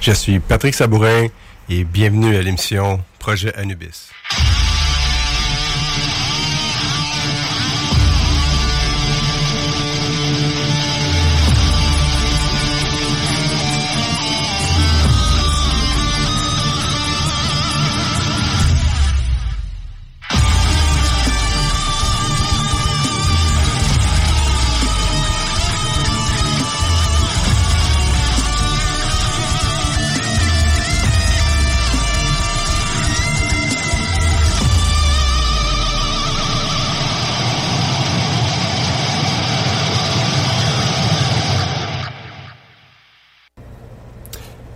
Je suis Patrick Sabourin et bienvenue à l'émission Projet Anubis.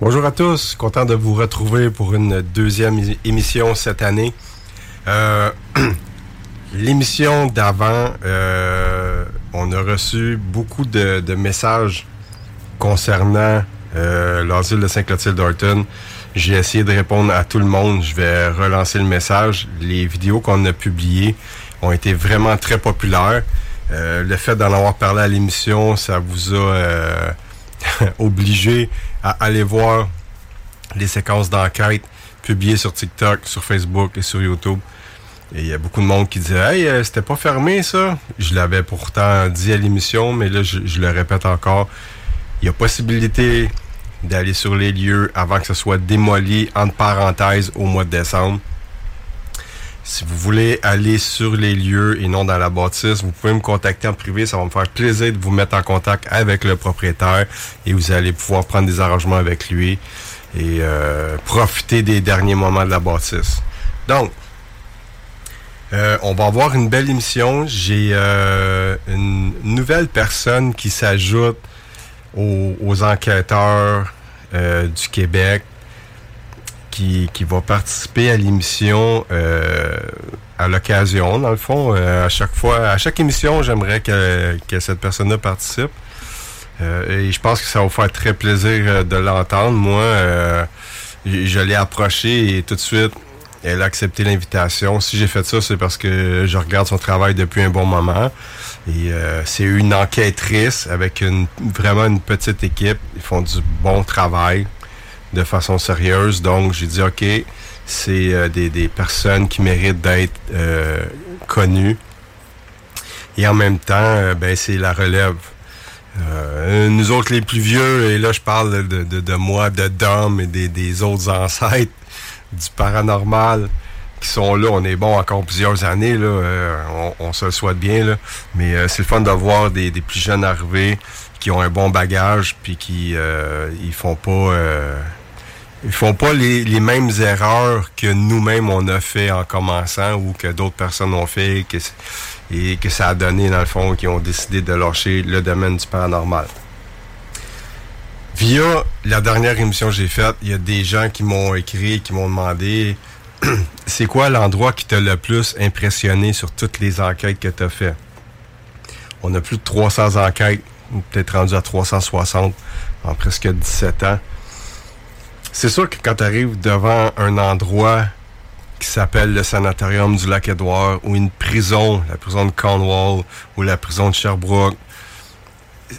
Bonjour à tous, content de vous retrouver pour une deuxième émission cette année. Euh, L'émission d'avant, euh, on a reçu beaucoup de, messages concernant euh, l'asile de Saint-Clotilde-Dorton. J'ai essayé de répondre à tout le monde. Je vais relancer le message. Les vidéos qu'on a publiées ont été vraiment très populaires. Euh, le fait d'en avoir parlé à l'émission, ça vous a obligé à aller voir les séquences d'enquête publiées sur TikTok, sur Facebook et sur YouTube. Et il y a beaucoup de monde qui disait Hey, euh, c'était pas fermé ça. Je l'avais pourtant dit à l'émission, mais là, je, je le répète encore. Il y a possibilité d'aller sur les lieux avant que ce soit démoli, entre parenthèses, au mois de décembre. Si vous voulez aller sur les lieux et non dans la bâtisse, vous pouvez me contacter en privé. Ça va me faire plaisir de vous mettre en contact avec le propriétaire et vous allez pouvoir prendre des arrangements avec lui et euh, profiter des derniers moments de la bâtisse. Donc, euh, on va avoir une belle émission. J'ai euh, une nouvelle personne qui s'ajoute aux, aux enquêteurs euh, du Québec qui, va participer à l'émission euh, à l'occasion, dans le fond. Euh, à chaque fois, à chaque émission, j'aimerais que, cette personne-là participe. Euh, et je pense que ça va faire très plaisir de l'entendre. Moi, je l'ai approché et tout de suite, elle a accepté l'invitation. Si j'ai fait ça, c'est parce que je regarde son travail depuis un bon moment. Et c'est une enquêtrice avec vraiment une petite équipe. Ils font du bon travail de façon sérieuse. Donc, j'ai dit, OK, c'est euh, des, des personnes qui méritent d'être euh, connues. Et en même temps, euh, ben, c'est la relève. Euh, nous autres, les plus vieux, et là, je parle de, de, de moi, de Dom et des, des autres ancêtres du paranormal qui sont là. On est bon encore plusieurs années, là. Euh, on, on se le souhaite bien, là. Mais c'est le fun de voir des, des plus jeunes arriver qui ont un bon bagage, puis qui ils font pas ils font pas les, mêmes erreurs que nous-mêmes on a fait en commençant ou que d'autres personnes ont fait et que ça a donné dans le fond qui ont décidé de lâcher le domaine du paranormal. Via la dernière émission que j'ai faite, il y a des gens qui m'ont écrit, qui m'ont demandé c'est quoi l'endroit qui t'a le plus impressionné sur toutes les enquêtes que tu as fait. On a plus de 300 enquêtes, peut-être rendu à 360 en presque 17 ans. C'est sûr que quand tu arrives devant un endroit qui s'appelle le sanatorium du lac Édouard ou une prison, la prison de Cornwall ou la prison de Sherbrooke,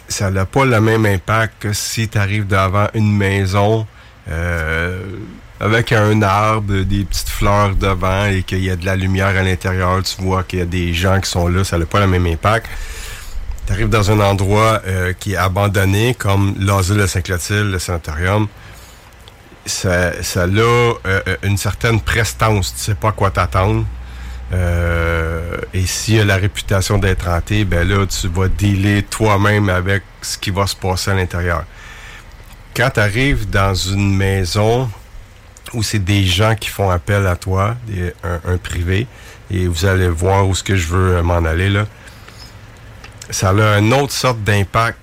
ça n'a pas le même impact que si tu arrives devant une maison euh, avec un arbre, des petites fleurs devant et qu'il y a de la lumière à l'intérieur, tu vois qu'il y a des gens qui sont là, ça n'a pas le même impact. Tu arrives dans un endroit euh, qui est abandonné, comme l'asile de Saint-Clotilde, le sanatorium, ça, ça a euh, euh, une certaine prestance. Tu sais pas à quoi t'attendre. Euh, et s'il a la réputation d'être hanté, ben là, tu vas dealer toi-même avec ce qui va se passer à l'intérieur. Quand tu arrives dans une maison où c'est des gens qui font appel à toi, un, un privé, et vous allez voir où ce que je veux m'en aller là, ça a une autre sorte d'impact.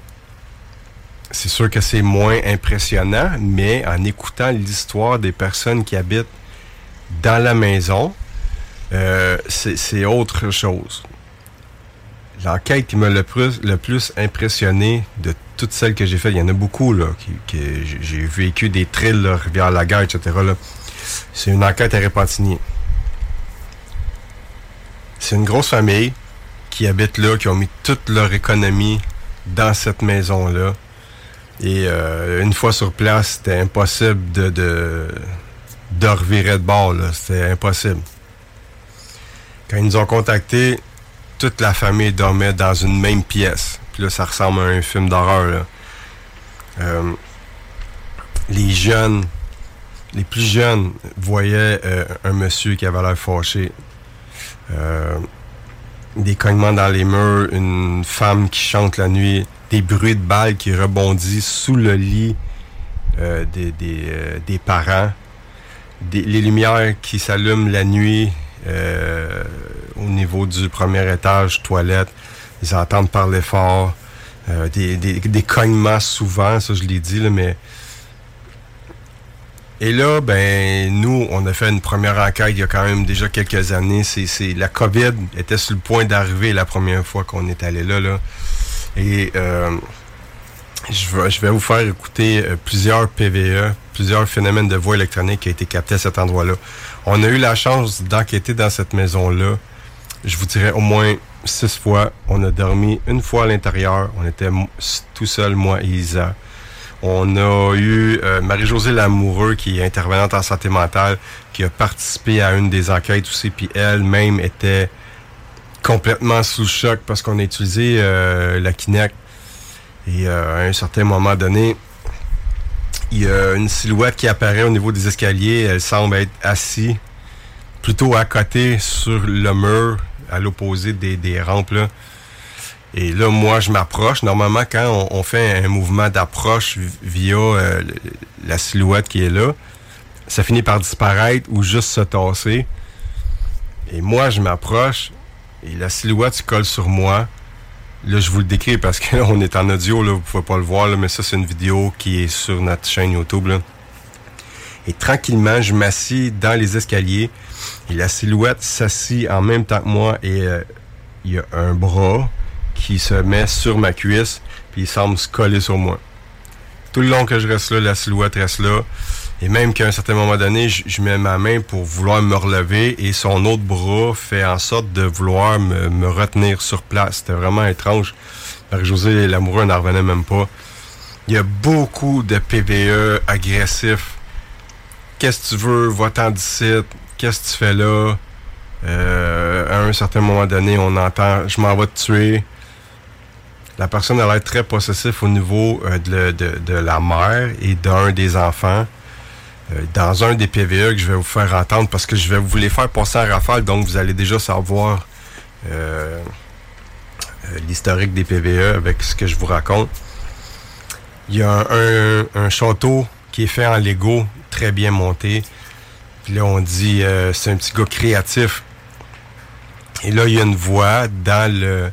C'est sûr que c'est moins impressionnant, mais en écoutant l'histoire des personnes qui habitent dans la maison, euh, c'est autre chose. L'enquête qui m'a le plus, impressionné de toutes celles que j'ai faites, il y en a beaucoup, là, qui- j'ai- vécu des trilles, là, Rivière-la-Guerre, etc. C'est une enquête à Repentigny. C'est une grosse famille qui habite là, qui ont mis toute leur économie dans cette maison-là. Et euh, une fois sur place, c'était impossible de, de, de revirer de bord. C'était impossible. Quand ils nous ont contactés, toute la famille dormait dans une même pièce. Puis là, ça ressemble à un film d'horreur. Euh, les jeunes, les plus jeunes, voyaient euh, un monsieur qui avait l'air fâché. Des cognements dans les murs, une femme qui chante la nuit, des bruits de balles qui rebondissent sous le lit euh, des, des, euh, des parents, des, les lumières qui s'allument la nuit euh, au niveau du premier étage, toilette, ils entendent parler fort, euh, des, des, cognements souvent, ça je l'ai dit, là, mais et là, ben, nous, on a fait une première enquête il y a quand même déjà quelques années. C'est la COVID était sur le point d'arriver la première fois qu'on est allé là, là. Et euh, je, vais, vous faire écouter euh, plusieurs PVE, plusieurs phénomènes de voix électronique qui ont été captés à cet endroit-là. On a eu la chance d'enquêter dans cette maison-là. Je vous dirais au moins six fois. On a dormi une fois à l'intérieur. On était tout seul, moi et Isa. On a eu euh, Marie-Josée Lamoureux, qui est intervenante en santé mentale, qui a participé à une des enquêtes aussi, puis elle-même était complètement sous choc parce qu'on a utilisé euh, la Kinect. Et euh, à un certain moment donné, il y a une silhouette qui apparaît au niveau des escaliers. Elle semble être assise plutôt à côté sur le mur, à l'opposé des, des rampes. Là. Et là, moi, je m'approche. Normalement, quand on, on fait un mouvement d'approche vi- via euh, la silhouette qui est là, ça finit par disparaître ou juste se tasser. Et moi, je m'approche et la silhouette se colle sur moi. Là, je vous le décris parce qu'on est en audio, là, vous pouvez pas le voir, là, mais ça, c'est une vidéo qui est sur notre chaîne YouTube. Et tranquillement, je m'assis dans les escaliers et la silhouette s'assit en même temps que moi et euh, il y a un bras qui se met sur ma cuisse puis il semble se coller sur moi. Tout le long que je reste là, la silhouette reste là. Et même qu'à un certain moment donné, je, mets ma main pour vouloir me relever et son autre bras fait en sorte de vouloir me, retenir sur place. C'était vraiment étrange. Marie-Josée l'amoureux n'en revenait même pas. Il y a beaucoup de PVE agressifs qu'est-ce que tu veux, va-t'en d'ici, qu'est-ce que tu fais là? Euh, à un certain moment donné, on entend je m'en vais te tuer. La personne a l'air très possessif au niveau euh, de la mère et d'un des enfants. Euh, dans un des PVE que je vais vous faire entendre parce que je vais vous les faire passer en rafale, donc vous allez déjà savoir euh, euh, l'historique des PVE avec ce que je vous raconte. Il y a un, château qui est fait en Lego, très bien monté. Puis là, on dit c'est un petit gars créatif. Et là, il y a une voix dans le,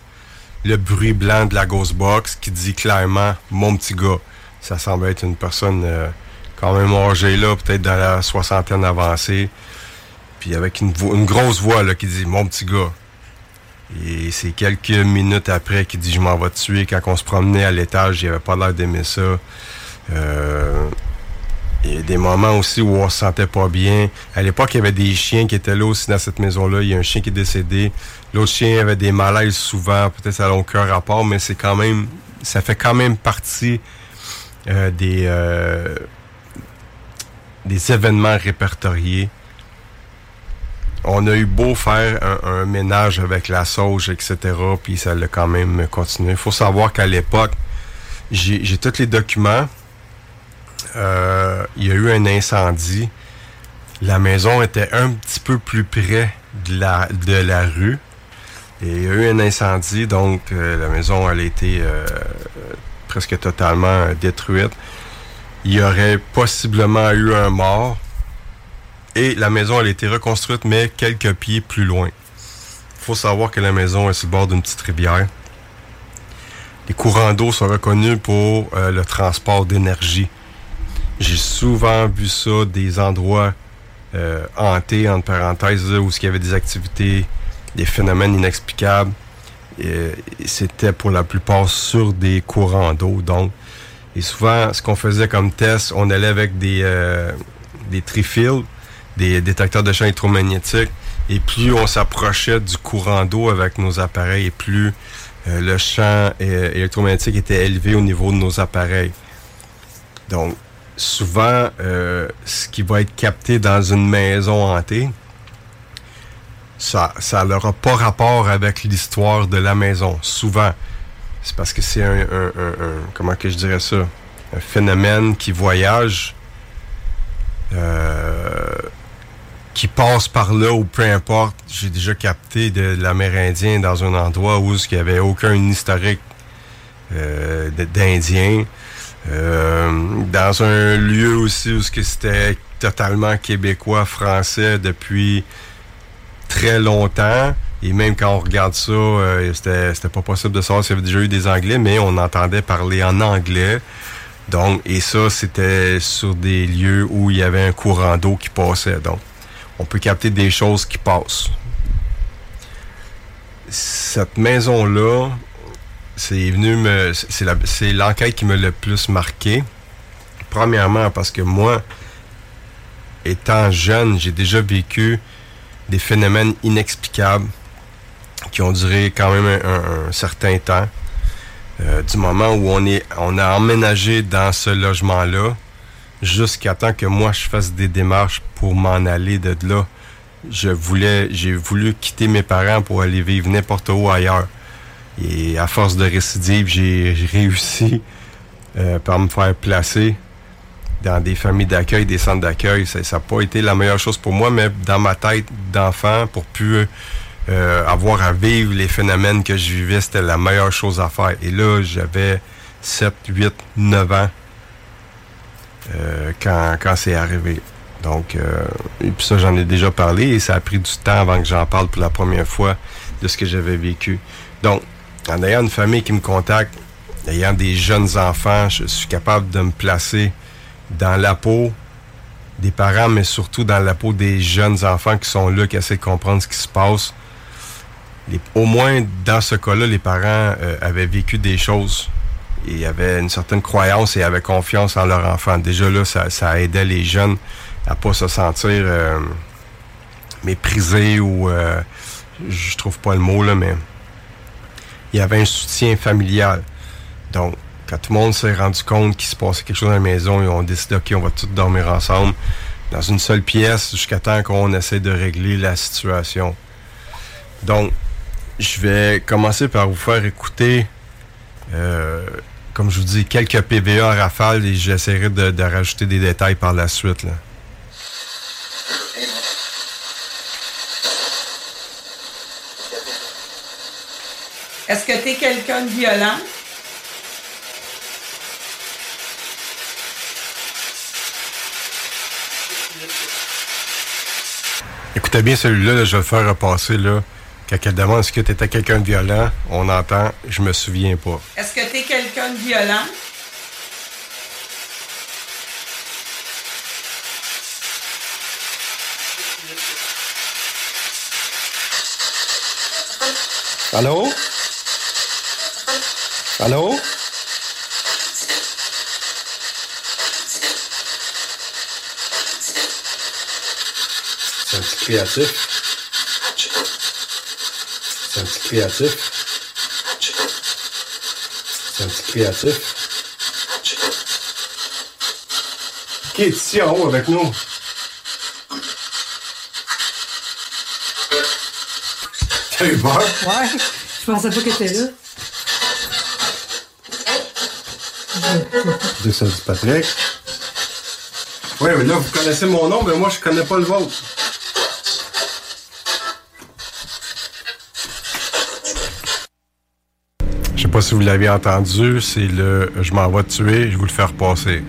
le bruit blanc de la Ghost Box qui dit clairement mon petit gars. Ça semble être une personne quand même âgée là, peut-être dans la soixantaine avancée. Puis avec une, une grosse voix là, qui dit mon petit gars. Et c'est quelques minutes après qu'il dit je m'en vais tuer. Quand on se promenait à l'étage, il avait pas l'air d'aimer ça. Euh, il y a des moments aussi où on se sentait pas bien. À l'époque, il y avait des chiens qui étaient là aussi dans cette maison-là. Il y a un chien qui est décédé. L'autre chien avait des malaises souvent. Peut-être ça n'a aucun rapport, mais c'est quand même, ça fait quand même partie euh, des, euh, des événements répertoriés. On a eu beau faire un, ménage avec la sauge, etc., puis ça l'a quand même continué. Il faut savoir qu'à l'époque, j'ai tous les documents. Euh, il y a eu un incendie. La maison était un petit peu plus près de la, rue. Et il y a eu un incendie, donc euh, la maison elle a été euh, presque totalement détruite. Il y aurait possiblement eu un mort. Et la maison elle a été reconstruite, mais quelques pieds plus loin. Faut savoir que la maison est sur le bord d'une petite rivière. Les courants d'eau sont reconnus pour euh, le transport d'énergie. J'ai souvent vu ça des endroits euh, hantés, entre parenthèses, où il y avait des activités, des phénomènes inexplicables. C'était pour la plupart sur des courants d'eau. Donc, et souvent, ce qu'on faisait comme test, on allait avec des, euh, des détecteurs de champs électromagnétiques. Et plus on s'approchait du courant d'eau avec nos appareils, et plus euh, le champ euh, électromagnétique était élevé au niveau de nos appareils. Donc, souvent, euh, ce qui va être capté dans une maison hantée, ça ça n'aura pas rapport avec l'histoire de la maison. Souvent, c'est parce que c'est un, un- un- comment que je dirais ça, un phénomène qui voyage, euh, qui passe par là ou peu importe. J'ai déjà capté de l'Amérindien dans un endroit où il n'y avait aucun historique euh, d'Indien. Euh, dans un lieu aussi où c'était totalement québécois, français depuis très longtemps. Et même quand on regarde ça, euh, c'était pas possible de savoir s'il y avait déjà eu des Anglais, mais on entendait parler en anglais. Donc, et ça, c'était sur des lieux où il y avait un courant d'eau qui passait. Donc, on peut capter des choses qui passent. Cette maison-là, c'est venu me. C'est l'enquête qui me l'a le plus marqué. Premièrement, parce que moi, étant jeune, j'ai déjà vécu des phénomènes inexplicables qui ont duré quand même un, un- certain temps. Euh, du moment où on est on a emménagé dans ce logement-là jusqu'à temps que moi je fasse des démarches pour m'en aller de là. Je voulais j'ai voulu quitter mes parents pour aller vivre n'importe où ailleurs. Et à force de récidive, j'ai j'ai réussi euh, par me faire placer dans des familles d'accueil, des centres d'accueil. Ça n'a pas été la meilleure chose pour moi, mais dans ma tête d'enfant, pour plus euh, avoir à vivre les phénomènes que je vivais, c'était la meilleure chose à faire. Et là, j'avais 7, 8, 9 ans euh, quand, quand c'est arrivé. Donc, euh, et puis ça, j'en ai déjà parlé et ça a pris du temps avant que j'en parle pour la première fois de ce que j'avais vécu. Donc, en ayant une famille qui me contacte, ayant des jeunes enfants, je suis capable de me placer dans la peau des parents, mais surtout dans la peau des jeunes enfants qui sont là, qui essaient de comprendre ce qui se passe. Au moins, dans ce cas-là, les parents euh, avaient vécu des choses et avaient une certaine croyance et avaient confiance en leur enfant. Déjà là, ça, ça aidait les jeunes à pas se sentir euh, méprisés ou... euh, je trouve pas le mot, là, mais il y avait un soutien familial. Donc, quand tout le monde s'est rendu compte qu'il se passait quelque chose dans la maison, ils ont décidé, OK, on va tous dormir ensemble. dans une seule pièce jusqu'à temps qu'on essaie de régler la situation. Donc, je vais commencer par vous faire écouter, euh, comme je vous dis, quelques PVA à rafale et j'essaierai de, de rajouter des détails par la suite. Là. Est-ce que tu es quelqu'un de violent? Écoutez bien celui-là, là, je vais le faire repasser. Là. Quand elle demande est-ce que tu étais quelqu'un de violent, on entend je me souviens pas. Est-ce que tu es quelqu'un de violent? Allô? Allô? C'est un petit créatif. C'est un petit créatif. C'est un petit créatif. Qui est ici en haut avec nous? T'as eu peur? Ouais, je pensais pas que t'étais là. Deux ça dit Patrick. Oui, mais là, vous connaissez mon nom, mais moi, je connais pas le vôtre. Je sais pas si vous l'avez entendu, c'est le Je m'en vais tuer, je vais vous le faire passer.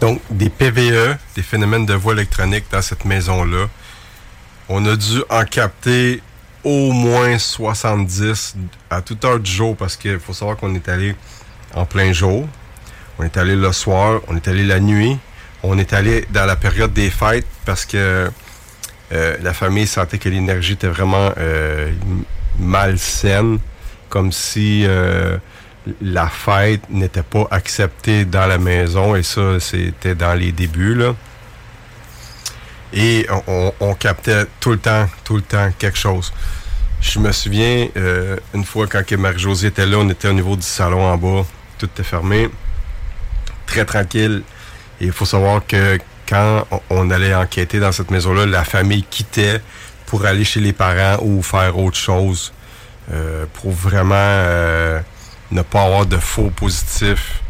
Donc, des PVE, des phénomènes de voix électronique dans cette maison-là. On a dû en capter au moins 70 à toute heure du jour parce qu'il faut savoir qu'on est allé en plein jour. On est allé le soir, on est allé la nuit, on est allé dans la période des fêtes parce que euh, la famille sentait que l'énergie était vraiment euh, malsaine, comme si euh, la fête n'était pas acceptée dans la maison et ça, c'était dans les débuts. Là. Et on, on, captait tout le temps, tout le temps quelque chose. Je me souviens, une fois quand Marie-Josée était là, on était au niveau du salon en bas, tout était fermé, très tranquille. Il faut savoir que quand on, allait enquêter dans cette maison-là, la famille quittait pour aller chez les parents ou faire autre chose euh, pour vraiment euh, ne pas avoir de faux positifs,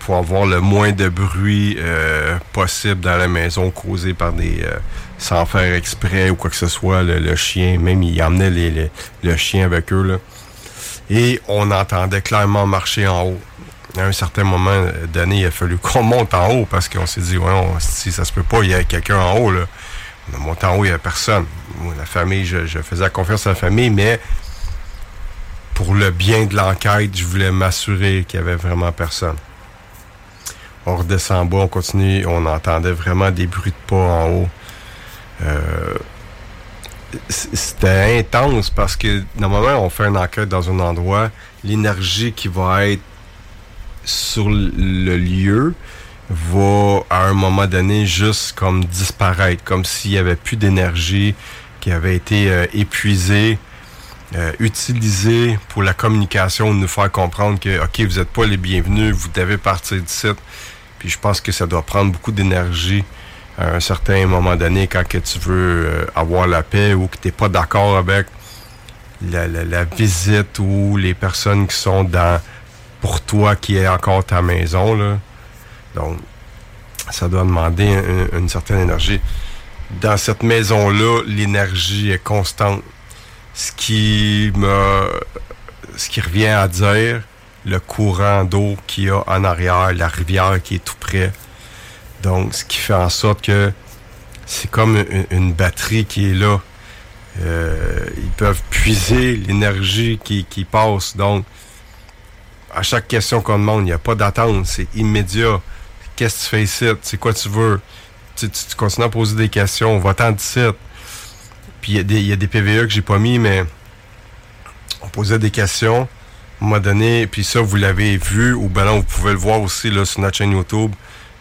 pour avoir le moins de bruit euh, possible dans la maison causé par des... sans faire exprès ou quoi que ce soit, le, chien, même il emmenait les, les- le chien avec eux. Là. Et on entendait clairement marcher en haut. À un certain moment donné, il a fallu qu'on monte en haut parce qu'on s'est dit, ouais, si ça se peut pas, il y a quelqu'un en haut. Là. On a monté en haut, il n'y a personne. La famille, je, faisais confiance à la famille, mais pour le bien de l'enquête, je voulais m'assurer qu'il y avait vraiment personne. On redescend en bas, on continue, on entendait vraiment des bruits de pas en haut. Euh, c'était intense parce que normalement on fait une enquête dans un endroit, l'énergie qui va être sur le lieu va à un moment donné juste comme disparaître, comme s'il y avait plus d'énergie qui avait été euh, épuisée, euh, utilisée pour la communication, nous faire comprendre que ok vous n'êtes pas les bienvenus, vous devez partir d'ici. Puis je pense que ça doit prendre beaucoup d'énergie à un certain moment donné quand que tu veux euh, avoir la paix ou que tu n'es pas d'accord avec la, la- la visite ou les personnes qui sont dans pour toi qui est encore ta maison. Là. Donc, ça doit demander un- une certaine énergie. Dans cette maison-là, l'énergie est constante. Ce qui me ce qui revient à dire le courant d'eau qu'il y a en arrière, la rivière qui est tout près. Donc, ce qui fait en sorte que c'est comme une, une batterie qui est là. Euh, ils peuvent puiser l'énergie qui, qui passe. Donc, à chaque question qu'on demande, il n'y a pas d'attente, c'est immédiat. Qu'est-ce que tu fais ici? C'est quoi tu veux? Tu, tu- tu continues à poser des questions, va-t'en d'ici. Puis il y, y a des PVE que j'ai pas mis, mais on posait des questions. À un moment donné, puis ça, vous l'avez vu, ou ben non, vous pouvez le voir aussi là, sur notre chaîne YouTube.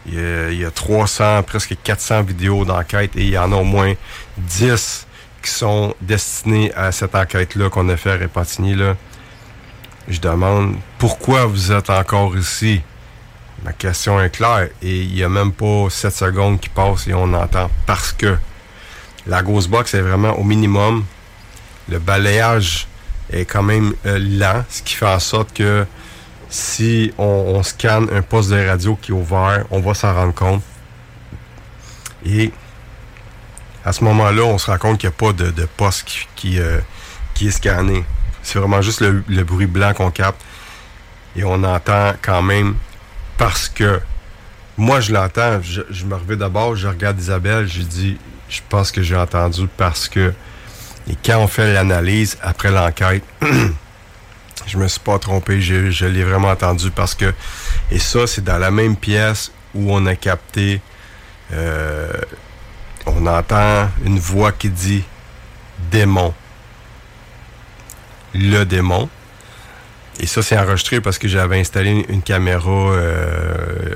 Il y, a, il y a 300, presque 400 vidéos d'enquête et il y en a au moins 10 qui sont destinés à cette enquête-là qu'on a fait à Repentigny, là, je demande pourquoi vous êtes encore ici? Ma question est claire et il n'y a même pas 7 secondes qui passent et on entend parce que la Ghost Box est vraiment au minimum. Le balayage est quand même euh, lent, ce qui fait en sorte que si on, scanne un poste de radio qui est ouvert, on va s'en rendre compte. Et à ce moment-là, on se rend compte qu'il n'y a pas de, poste euh, qui est scanné. C'est vraiment juste le, bruit blanc qu'on capte. Et on entend quand même parce que moi, je l'entends. Je, me reviens d'abord, je regarde Isabelle, je dis, je pense que j'ai entendu parce que. Et quand on fait l'analyse après l'enquête, je me suis pas trompé, je, je l'ai vraiment entendu parce que. Et ça, c'est dans la même pièce où on a capté. euh, on entend une voix qui dit démon. Le démon. Et ça, c'est enregistré parce que j'avais installé une caméra, euh,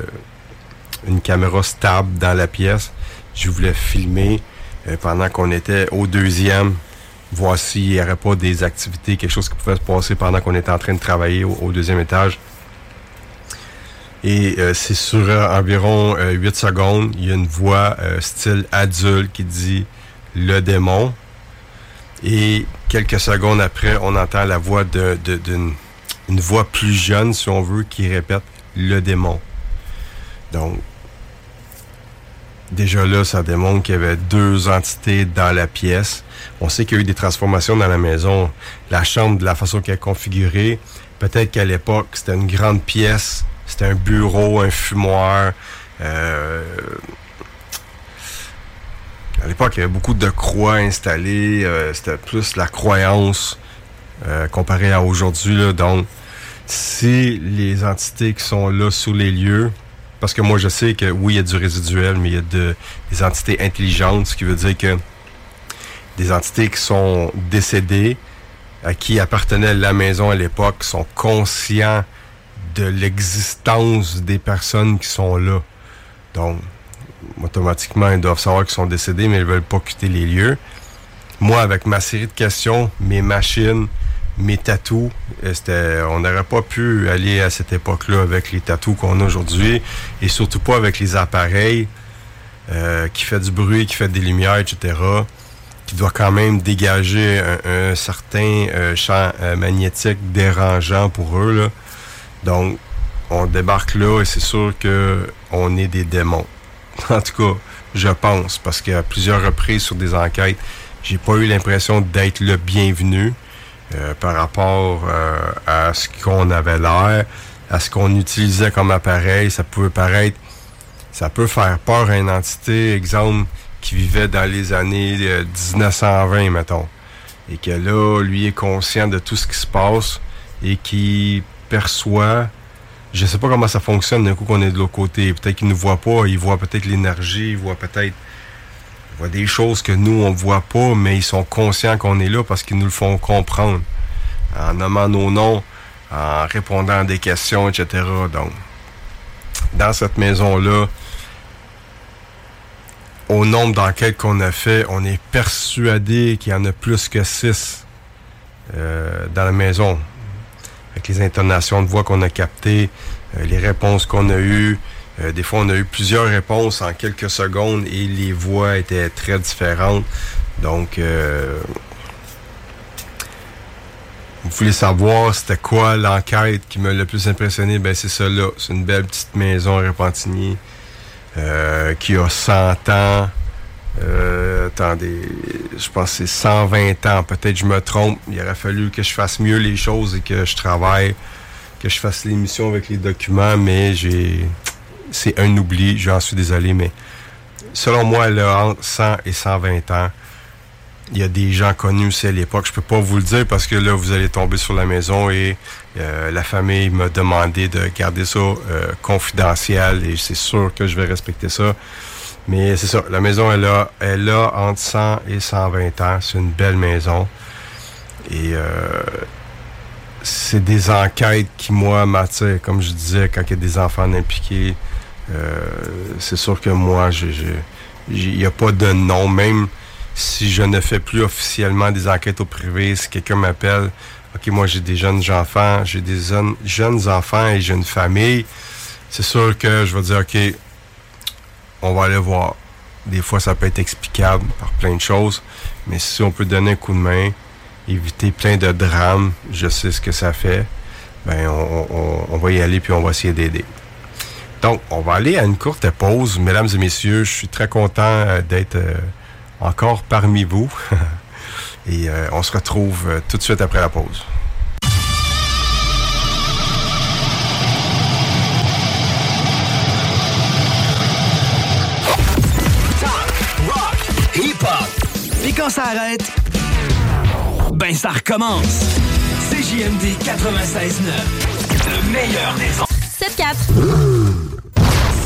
une caméra stable dans la pièce. Je voulais filmer euh, pendant qu'on était au deuxième, voir s'il n'y aurait pas des activités, quelque chose qui pouvait se passer pendant qu'on était en train de travailler au, deuxième étage. Et euh, c'est sur environ euh, 8 secondes, il y a une voix style adulte qui dit le démon. Et quelques secondes après, on entend la voix de- de- d'une une voix plus jeune, si on veut, qui répète le démon. Donc, déjà là, ça démontre qu'il y avait deux entités dans la pièce. On sait qu'il y a eu des transformations dans la maison. La chambre, de la façon qu'elle est configurée, peut-être qu'à l'époque, c'était une grande pièce, c'était un bureau, un fumoir. Euh, à l'époque, il y avait beaucoup de croix installées. euh, c'était plus la croyance euh, comparé à aujourd'hui. Donc, si les entités qui sont là sous les lieux, parce que moi je sais que oui, il y a du résiduel, mais il y a de, des entités intelligentes, ce qui veut dire que des entités qui sont décédées, à qui appartenait la maison à l'époque, sont conscients de l'existence des personnes qui sont là. Donc, automatiquement, ils doivent savoir qu'ils sont décédés, mais ils veulent pas quitter les lieux. Moi, avec ma série de questions, mes machines, mes tatous, euh, on n'aurait pas pu aller à cette époque-là avec les tatous qu'on a aujourd'hui, et surtout pas avec les appareils euh, qui fait du bruit, qui fait des lumières, etc., qui doit quand même dégager un, un certain euh, champ euh, magnétique dérangeant pour eux. Là. Donc, on débarque là et c'est sûr que on est des démons. En tout cas, je pense, parce qu'à plusieurs reprises sur des enquêtes, j'ai pas eu l'impression d'être le bienvenu euh, par rapport euh, à ce qu'on avait l'air, à ce qu'on utilisait comme appareil. Ça peut paraître, ça peut faire peur à une entité, exemple, qui vivait dans les années euh, 1920, mettons. Et que là, lui est conscient de tout ce qui se passe et qui perçoit je sais pas comment ça fonctionne d'un coup qu'on est de l'autre côté. Peut-être qu'ils ne voient pas, ils voient peut-être l'énergie, ils voient peut-être ils voient des choses que nous, on ne voit pas, mais ils sont conscients qu'on est là parce qu'ils nous le font comprendre. En nommant nos noms, en répondant à des questions, etc. Donc, dans cette maison-là, au nombre d'enquêtes qu'on a fait, on est persuadé qu'il y en a plus que six euh, dans la maison avec les intonations de voix qu'on a captées, euh, les réponses qu'on a eues. Euh, des fois, on a eu plusieurs réponses en quelques secondes et les voix étaient très différentes. Donc, euh, vous voulez savoir c'était quoi l'enquête qui m'a le plus impressionné? Ben, c'est ça là. C'est une belle petite maison à Repentigny qui a 100 ans. Euh, attendez, je pense que c'est 120 ans. Peut-être je me trompe. Il aurait fallu que je fasse mieux les choses et que je travaille, que je fasse l'émission avec les documents, mais j'ai. C'est un oubli, j'en suis désolé, mais selon moi, a entre 100 et 120 ans. Il y a des gens connus aussi à l'époque. Je peux pas vous le dire parce que là, vous allez tomber sur la maison et euh, la famille m'a demandé de garder ça euh, confidentiel et c'est sûr que je vais respecter ça. Mais c'est ça, la maison, elle a, elle a entre 100 et 120 ans. C'est une belle maison. Et euh, c'est des enquêtes qui, moi, m'attirent. Comme je disais, quand il y a des enfants impliqués, euh, c'est sûr que moi, il n'y a pas de nom. Même Si je ne fais plus officiellement des enquêtes au privé, si quelqu'un m'appelle, OK, moi j'ai des jeunes enfants, j'ai des jeunes, jeunes enfants et j'ai une famille, c'est sûr que je vais dire, OK, on va aller voir. Des fois, ça peut être explicable par plein de choses, mais si on peut donner un coup de main, éviter plein de drames, je sais ce que ça fait, ben on, va y aller puis on va essayer d'aider. Donc, on va aller à une courte pause. Mesdames et messieurs, je suis très content euh, d'être euh, encore parmi vous. et euh, on se retrouve tout de suite après la pause. Quand ça arrête, ben ça recommence. CJMD 96.9, le meilleur des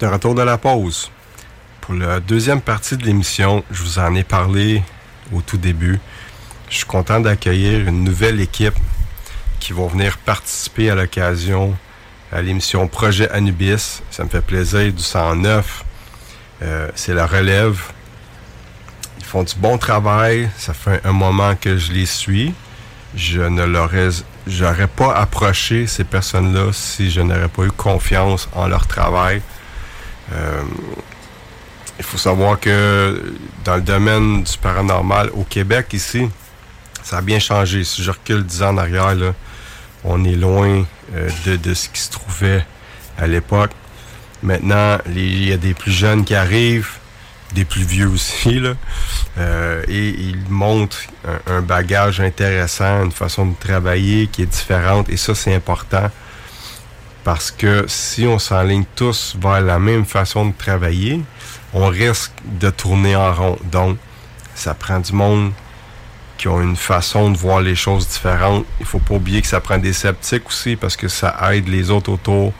De retour de la pause. Pour la deuxième partie de l'émission, je vous en ai parlé au tout début. Je suis content d'accueillir une nouvelle équipe qui va venir participer à l'occasion à l'émission Projet Anubis. Ça me fait plaisir, du 109. Euh, c'est la relève. Ils font du bon travail. Ça fait un moment que je les suis. Je ne j'aurais pas approché ces personnes-là si je n'aurais pas eu confiance en leur travail. Euh, il faut savoir que dans le domaine du paranormal au Québec ici, ça a bien changé. Si je recule 10 ans en arrière, on est loin euh, de, ce qui se trouvait à l'époque. Maintenant, il y a des plus jeunes qui arrivent, des plus vieux aussi, euh, et ils montrent un, bagage intéressant, une façon de travailler qui est différente, et ça, c'est important parce que si on s'enligne tous vers la même façon de travailler, on risque de tourner en rond. Donc, ça prend du monde qui ont une façon de voir les choses différentes. Il faut pas oublier que ça prend des sceptiques aussi parce que ça aide les autres autour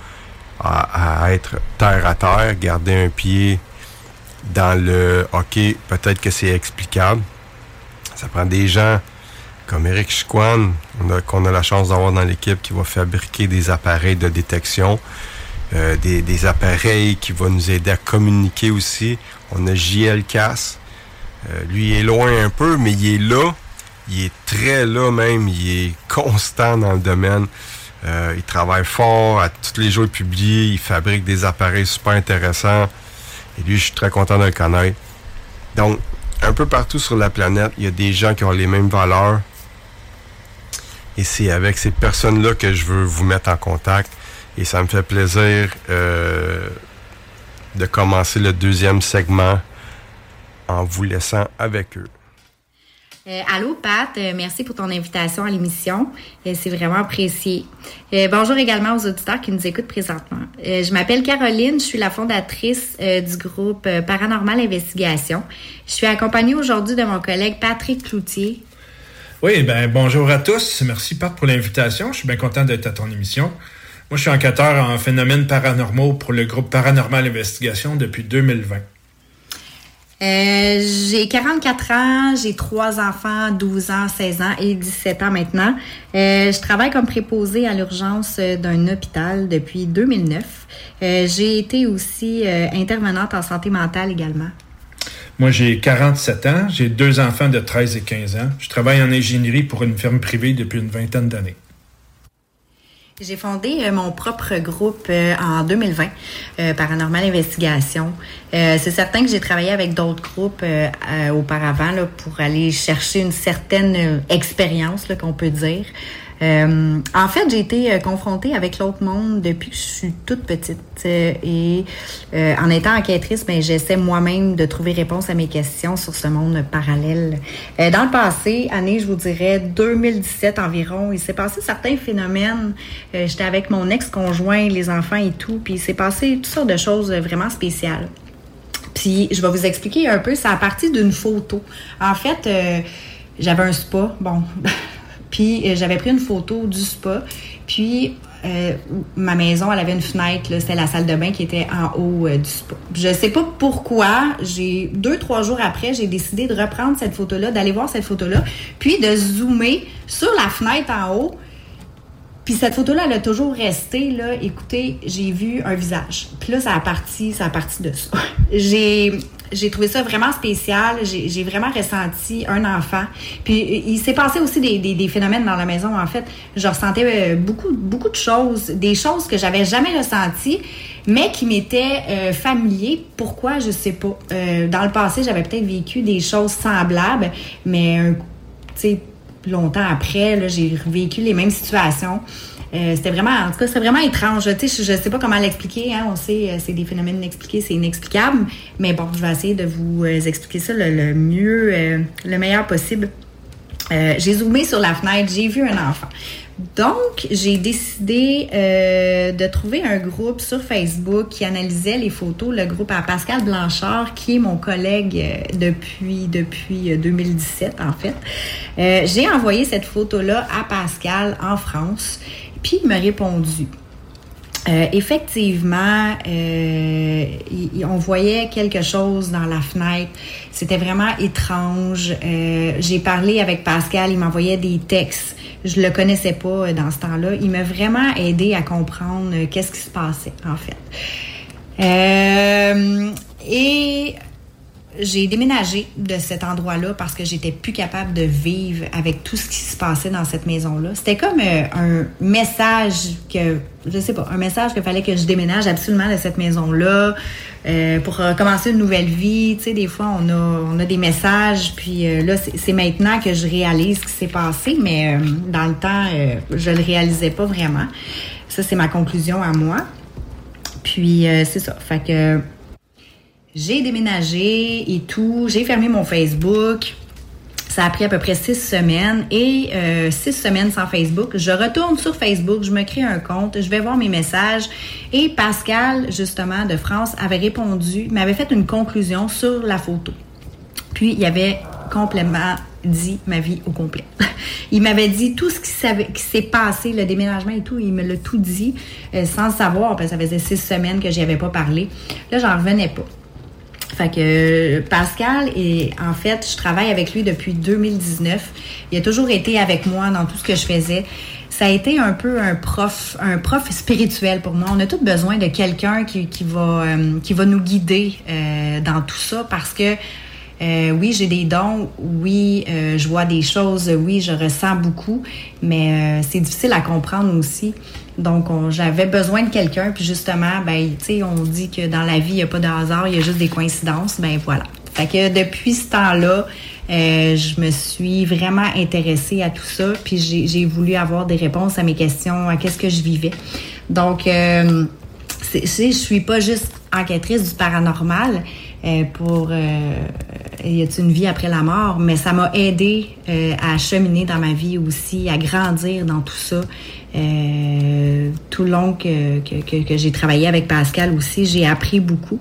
à, être terre à terre, garder un pied dans le OK, peut-être que c'est explicable. Ça prend des gens comme Eric Chiquan, qu'on a, la chance d'avoir dans l'équipe, qui va fabriquer des appareils de détection, euh, des, appareils qui vont nous aider à communiquer aussi. On a JL Cass. Euh, lui, il est loin un peu, mais il est là. Il est très là même. Il est constant dans le domaine. Euh, il travaille fort. À tous les jours, il publie. Il fabrique des appareils super intéressants. Et lui, je suis très content de le connaître. Donc, un peu partout sur la planète, il y a des gens qui ont les mêmes valeurs, et c'est avec ces personnes-là que je veux vous mettre en contact. Et ça me fait plaisir euh, de commencer le deuxième segment en vous laissant avec eux. Euh, allô, Pat. Euh, merci pour ton invitation à l'émission. c'est vraiment apprécié. bonjour également aux auditeurs qui nous écoutent présentement. je m'appelle Caroline. Je suis la fondatrice du groupe Paranormal Investigation. Je suis accompagnée aujourd'hui de mon collègue Patrick Cloutier. Oui, ben bonjour à tous. Merci Pat pour l'invitation. Je suis bien content d'être à ton émission. Moi, je suis enquêteur en phénomènes paranormaux pour le groupe Paranormal Investigation depuis 2020. Euh, j'ai 44 ans, j'ai trois enfants, 12 ans, 16 ans et 17 ans maintenant. Euh, je travaille comme préposé à l'urgence d'un hôpital depuis 2009. Euh, j'ai été aussi intervenante en santé mentale également. Moi, j'ai 47 ans, j'ai deux enfants de 13 et 15 ans. Je travaille en ingénierie pour une firme privée depuis une vingtaine d'années. J'ai fondé euh, mon propre groupe euh, en 2020, euh, Paranormal Investigation. c'est certain que j'ai travaillé avec d'autres groupes auparavant pour aller chercher une certaine expérience qu'on peut dire. Euh, en fait, j'ai été confrontée avec l'autre monde depuis que je suis toute petite. et en étant enquêtrice, ben, j'essaie moi-même de trouver réponse à mes questions sur ce monde parallèle. dans le passé, année, je vous dirais 2017 environ, il s'est passé certains phénomènes. J'étais avec mon ex-conjoint, les enfants et tout, puis il s'est passé toutes sortes de choses vraiment spéciales. Puis je vais vous expliquer un peu, c'est à partir d'une photo. En fait, euh, j'avais un spa, bon, puis euh, j'avais pris une photo du spa, puis euh, ma maison, elle avait une fenêtre, c'était la salle de bain qui était en haut du spa. Je sais pas pourquoi, j'ai deux, trois jours après, j'ai décidé de reprendre cette photo-là, d'aller voir cette photo-là, puis de zoomer sur la fenêtre en haut, puis cette photo-là, elle a toujours resté, là. Écoutez, j'ai vu un visage. Puis là, ça a parti, ça a parti de ça. j'ai, j'ai trouvé ça vraiment spécial. J'ai, vraiment ressenti un enfant. Puis il s'est passé aussi des, des, phénomènes dans la maison, en fait. Je ressentais euh, beaucoup, beaucoup de choses, des choses que j'avais jamais ressenties, mais qui m'étaient euh, familiers. Pourquoi, je sais pas. Euh, dans le passé, j'avais peut-être vécu des choses semblables, mais, tu sais, longtemps après, j'ai vécu les mêmes situations. Euh, c'était vraiment, en tout cas, c'était vraiment étrange. Tu sais, je, ne sais pas comment l'expliquer. Hein. On sait, euh, c'est des phénomènes inexpliqués, c'est inexplicable. Mais bon, je vais essayer de vous euh, expliquer ça le, mieux, le meilleur possible. j'ai zoomé sur la fenêtre, j'ai vu un enfant. Donc, j'ai décidé euh, de trouver un groupe sur Facebook qui analysait les photos, le groupe à Pascal Blanchard, qui est mon collègue euh, depuis, depuis 2017, euh, en fait. j'ai envoyé cette photo-là à Pascal en France, puis il m'a répondu. effectivement, on voyait quelque chose dans la fenêtre. C'était vraiment étrange. J'ai parlé avec Pascal, il m'envoyait des textes. Je le connaissais pas euh, dans ce temps-là. Il m'a vraiment aidé à comprendre euh, qu'est-ce qui se passait, en fait. Euh, et j'ai déménagé de cet endroit-là parce que j'étais plus capable de vivre avec tout ce qui se passait dans cette maison-là. C'était comme un message que, je sais pas, un message qu'il fallait que je déménage absolument de cette maison-là. Euh, pour euh, commencer une nouvelle vie. Tu sais, des fois, on a, on a des messages, puis euh, là, c'est maintenant que je réalise ce qui s'est passé, mais dans le temps, je le réalisais pas vraiment. Ça, c'est ma conclusion à moi. Puis, c'est ça. Fait que j'ai déménagé et tout. J'ai fermé mon Facebook. Ça a pris à peu près six semaines et euh, six semaines sans Facebook. Je retourne sur Facebook, je me crée un compte, je vais voir mes messages et Pascal, justement, de France, avait répondu, m'avait fait une conclusion sur la photo. Puis, il avait complètement dit ma vie au complet. il m'avait dit tout ce qui, s'est passé, le déménagement et tout, il me l'a tout dit euh, sans savoir, parce que ça faisait six semaines que j'y avais pas parlé. Là, j'en revenais pas. Fait que Pascal, et en fait, je travaille avec lui depuis 2019. Il a toujours été avec moi dans tout ce que je faisais. Ça a été un peu un prof, un prof spirituel pour moi. On a tous besoin de quelqu'un qui, qui, va, euh, qui va nous guider euh, dans tout ça parce que euh, oui, j'ai des dons, oui, je vois des choses, oui, je ressens beaucoup, mais c'est difficile à comprendre aussi. Donc, j'avais besoin de quelqu'un. Puis justement, ben, tu sais, on dit que dans la vie, il n'y a pas de hasard, il y a juste des coïncidences. Ben voilà. Fait que depuis ce temps-là, euh, je me suis vraiment intéressée à tout ça. Puis j'ai voulu avoir des réponses à mes questions, à qu'est-ce que je vivais. Donc, euh, je suis pas juste enquêtrice du paranormal euh, pour euh, y a une vie après la mort, mais ça m'a aidé euh, à cheminer dans ma vie aussi, à grandir dans tout ça. Euh, tout le long que, que, que, j'ai travaillé avec Pascal aussi, j'ai appris beaucoup.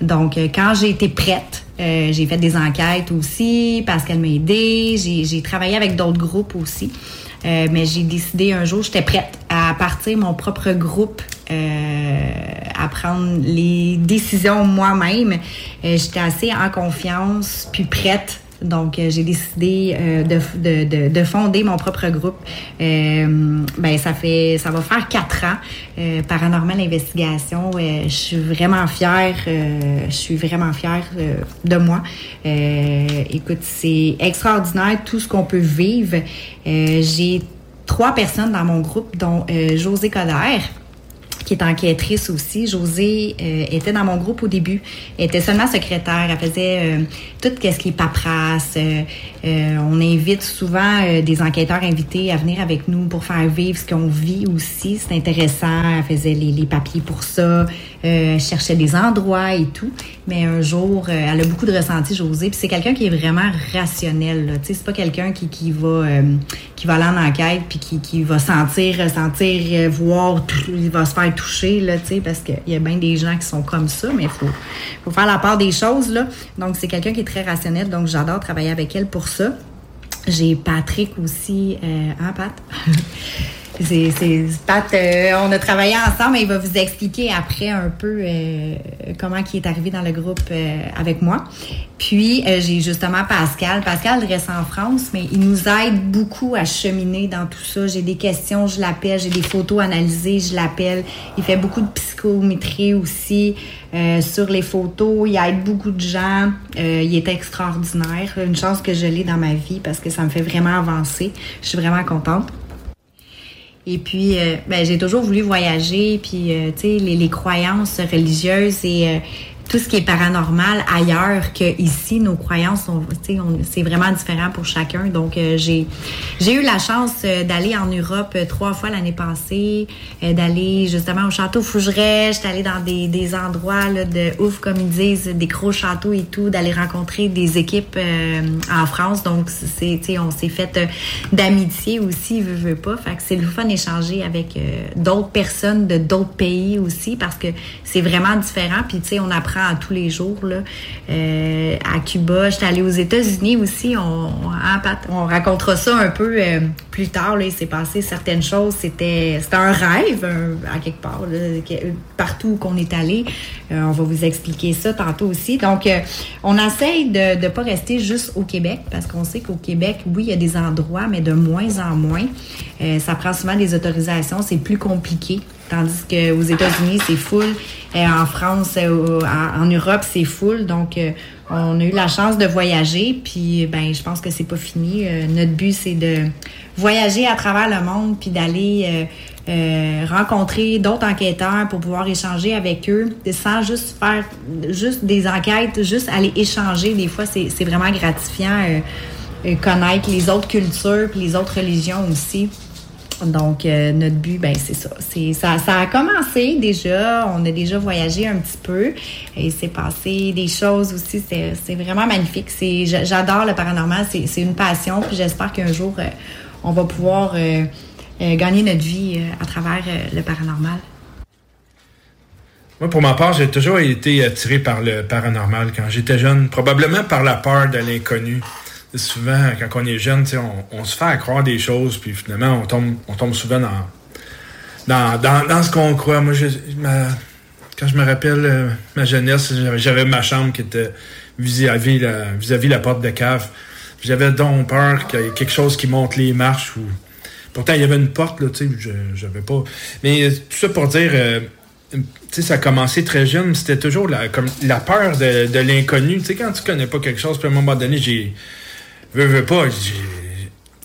Donc, euh, quand j'ai été prête, euh, j'ai fait des enquêtes aussi. Pascal m'a aidé. J'ai travaillé avec d'autres groupes aussi. Mais j'ai décidé un jour, j'étais prête à partir mon propre groupe, à prendre les décisions moi-même. j'étais assez en confiance, puis prête donc, euh, j'ai décidé euh, de, de, de, fonder mon propre groupe. Euh, ben, ça fait, ça va faire quatre ans. Euh, Paranormal Investigation. je suis vraiment fière. je suis vraiment fière de moi. écoute, c'est extraordinaire tout ce qu'on peut vivre. j'ai trois personnes dans mon groupe, dont José Coder qui est enquêtrice aussi. Josée euh, était dans mon groupe au début. Elle était seulement secrétaire. Elle faisait euh, tout ce qui est paperasse. Euh, on invite souvent des enquêteurs invités à venir avec nous pour faire vivre ce qu'on vit aussi. C'est intéressant. Elle faisait les, les papiers pour ça. Elle cherchait des endroits et tout. Mais un jour, elle a beaucoup de ressenti, Josée. Puis c'est quelqu'un qui est vraiment rationnel. Tu sais, c'est pas quelqu'un qui, qui va qui va aller en enquête puis qui, qui va sentir, sentir, voir, tout, il va se faire toucher, là, tu sais, parce qu'il y a bien des gens qui sont comme ça, mais faut, faut faire la part des choses, là. Donc, c'est quelqu'un qui est très rationnel, donc j'adore travailler avec elle pour ça. J'ai Patrick aussi, euh, hein, Pat? c'est Pat, euh, on a travaillé ensemble et il va vous expliquer après un peu euh, comment il est arrivé dans le groupe euh, avec moi. Puis j'ai justement Pascal. Pascal reste en France, mais il nous aide beaucoup à cheminer dans tout ça. J'ai des questions, je l'appelle. J'ai des photos analysées, je l'appelle. Il fait beaucoup de psychométrie aussi sur les photos. Il aide beaucoup de gens. il est extraordinaire. Une chance que je l'ai dans ma vie parce que ça me fait vraiment avancer. Je suis vraiment contente. Et puis, euh, ben, j'ai toujours voulu voyager, puis, euh, tu sais, les, les, croyances religieuses et euh, tout ce qui est paranormal ailleurs que ici, nos croyances sont, c'est vraiment différent pour chacun. Donc, euh, j'ai j'ai eu la chance euh, d'aller en Europe euh, trois fois l'année passée, d'aller justement au château Fougeray, j'étais allée dans des, des endroits là, de ouf, comme ils disent, des gros châteaux et tout, d'aller rencontrer des équipes en France. Donc, c'est, on s'est fait d'amitié aussi, veut, veut pas. Fait que c'est le fun d'échanger avec d'autres personnes de d'autres pays aussi parce que c'est vraiment différent. Puis, tu sais, on apprend à tous les jours. Là. Euh, à Cuba, j'étais allée aux États-Unis aussi. On, on, racontera ça un peu euh, plus tard. Là. Il s'est passé certaines choses. C'était, un rêve à quelque part. partout qu'on est allé, euh, on va vous expliquer ça tantôt aussi. Donc, on essaye de ne pas rester juste au Québec parce qu'on sait qu'au Québec, oui, il y a des endroits, mais de moins en moins. ça prend souvent des autorisations. C'est plus compliqué. Tandis qu'aux États-Unis, c'est full. Et en France, euh, en Europe, c'est full. Donc, euh, on a eu la chance de voyager. Puis, ben, je pense que c'est pas fini. Euh, notre but, c'est de voyager à travers le monde, puis d'aller rencontrer d'autres enquêteurs pour pouvoir échanger avec eux, sans juste faire juste des enquêtes, juste aller échanger. Des fois, c'est vraiment gratifiant connaître les autres cultures, puis les autres religions aussi. Donc, euh, notre but, ben c'est ça. Ça. A commencé déjà. On a déjà voyagé un petit peu. Et c'est passé des choses aussi. C'est vraiment magnifique. J'adore le paranormal. C'est une passion. Puis j'espère qu'un jour, euh, on va pouvoir euh, gagner notre vie à travers le paranormal. Moi, pour ma part, j'ai toujours été attiré par le paranormal quand j'étais jeune. Probablement par la peur de l'inconnu souvent, quand on est jeune, on, on se fait croire des choses, puis finalement, on tombe, on tombe souvent dans, dans, dans, ce qu'on croit. Moi, je, quand je me rappelle euh, ma jeunesse, j'avais ma chambre qui était vis-à-vis la, vis-à-vis la porte de cave. J'avais donc peur qu'il y ait quelque chose qui monte les marches. Ou... Pourtant, il y avait une porte, là, tu sais, j'avais pas... Mais euh, tout ça pour dire... Euh, tu sais, ça a commencé très jeune, c'était toujours la, comme la peur de, de l'inconnu. Tu sais, quand tu connais pas quelque chose, puis à un moment donné, j'ai veux, veux pas,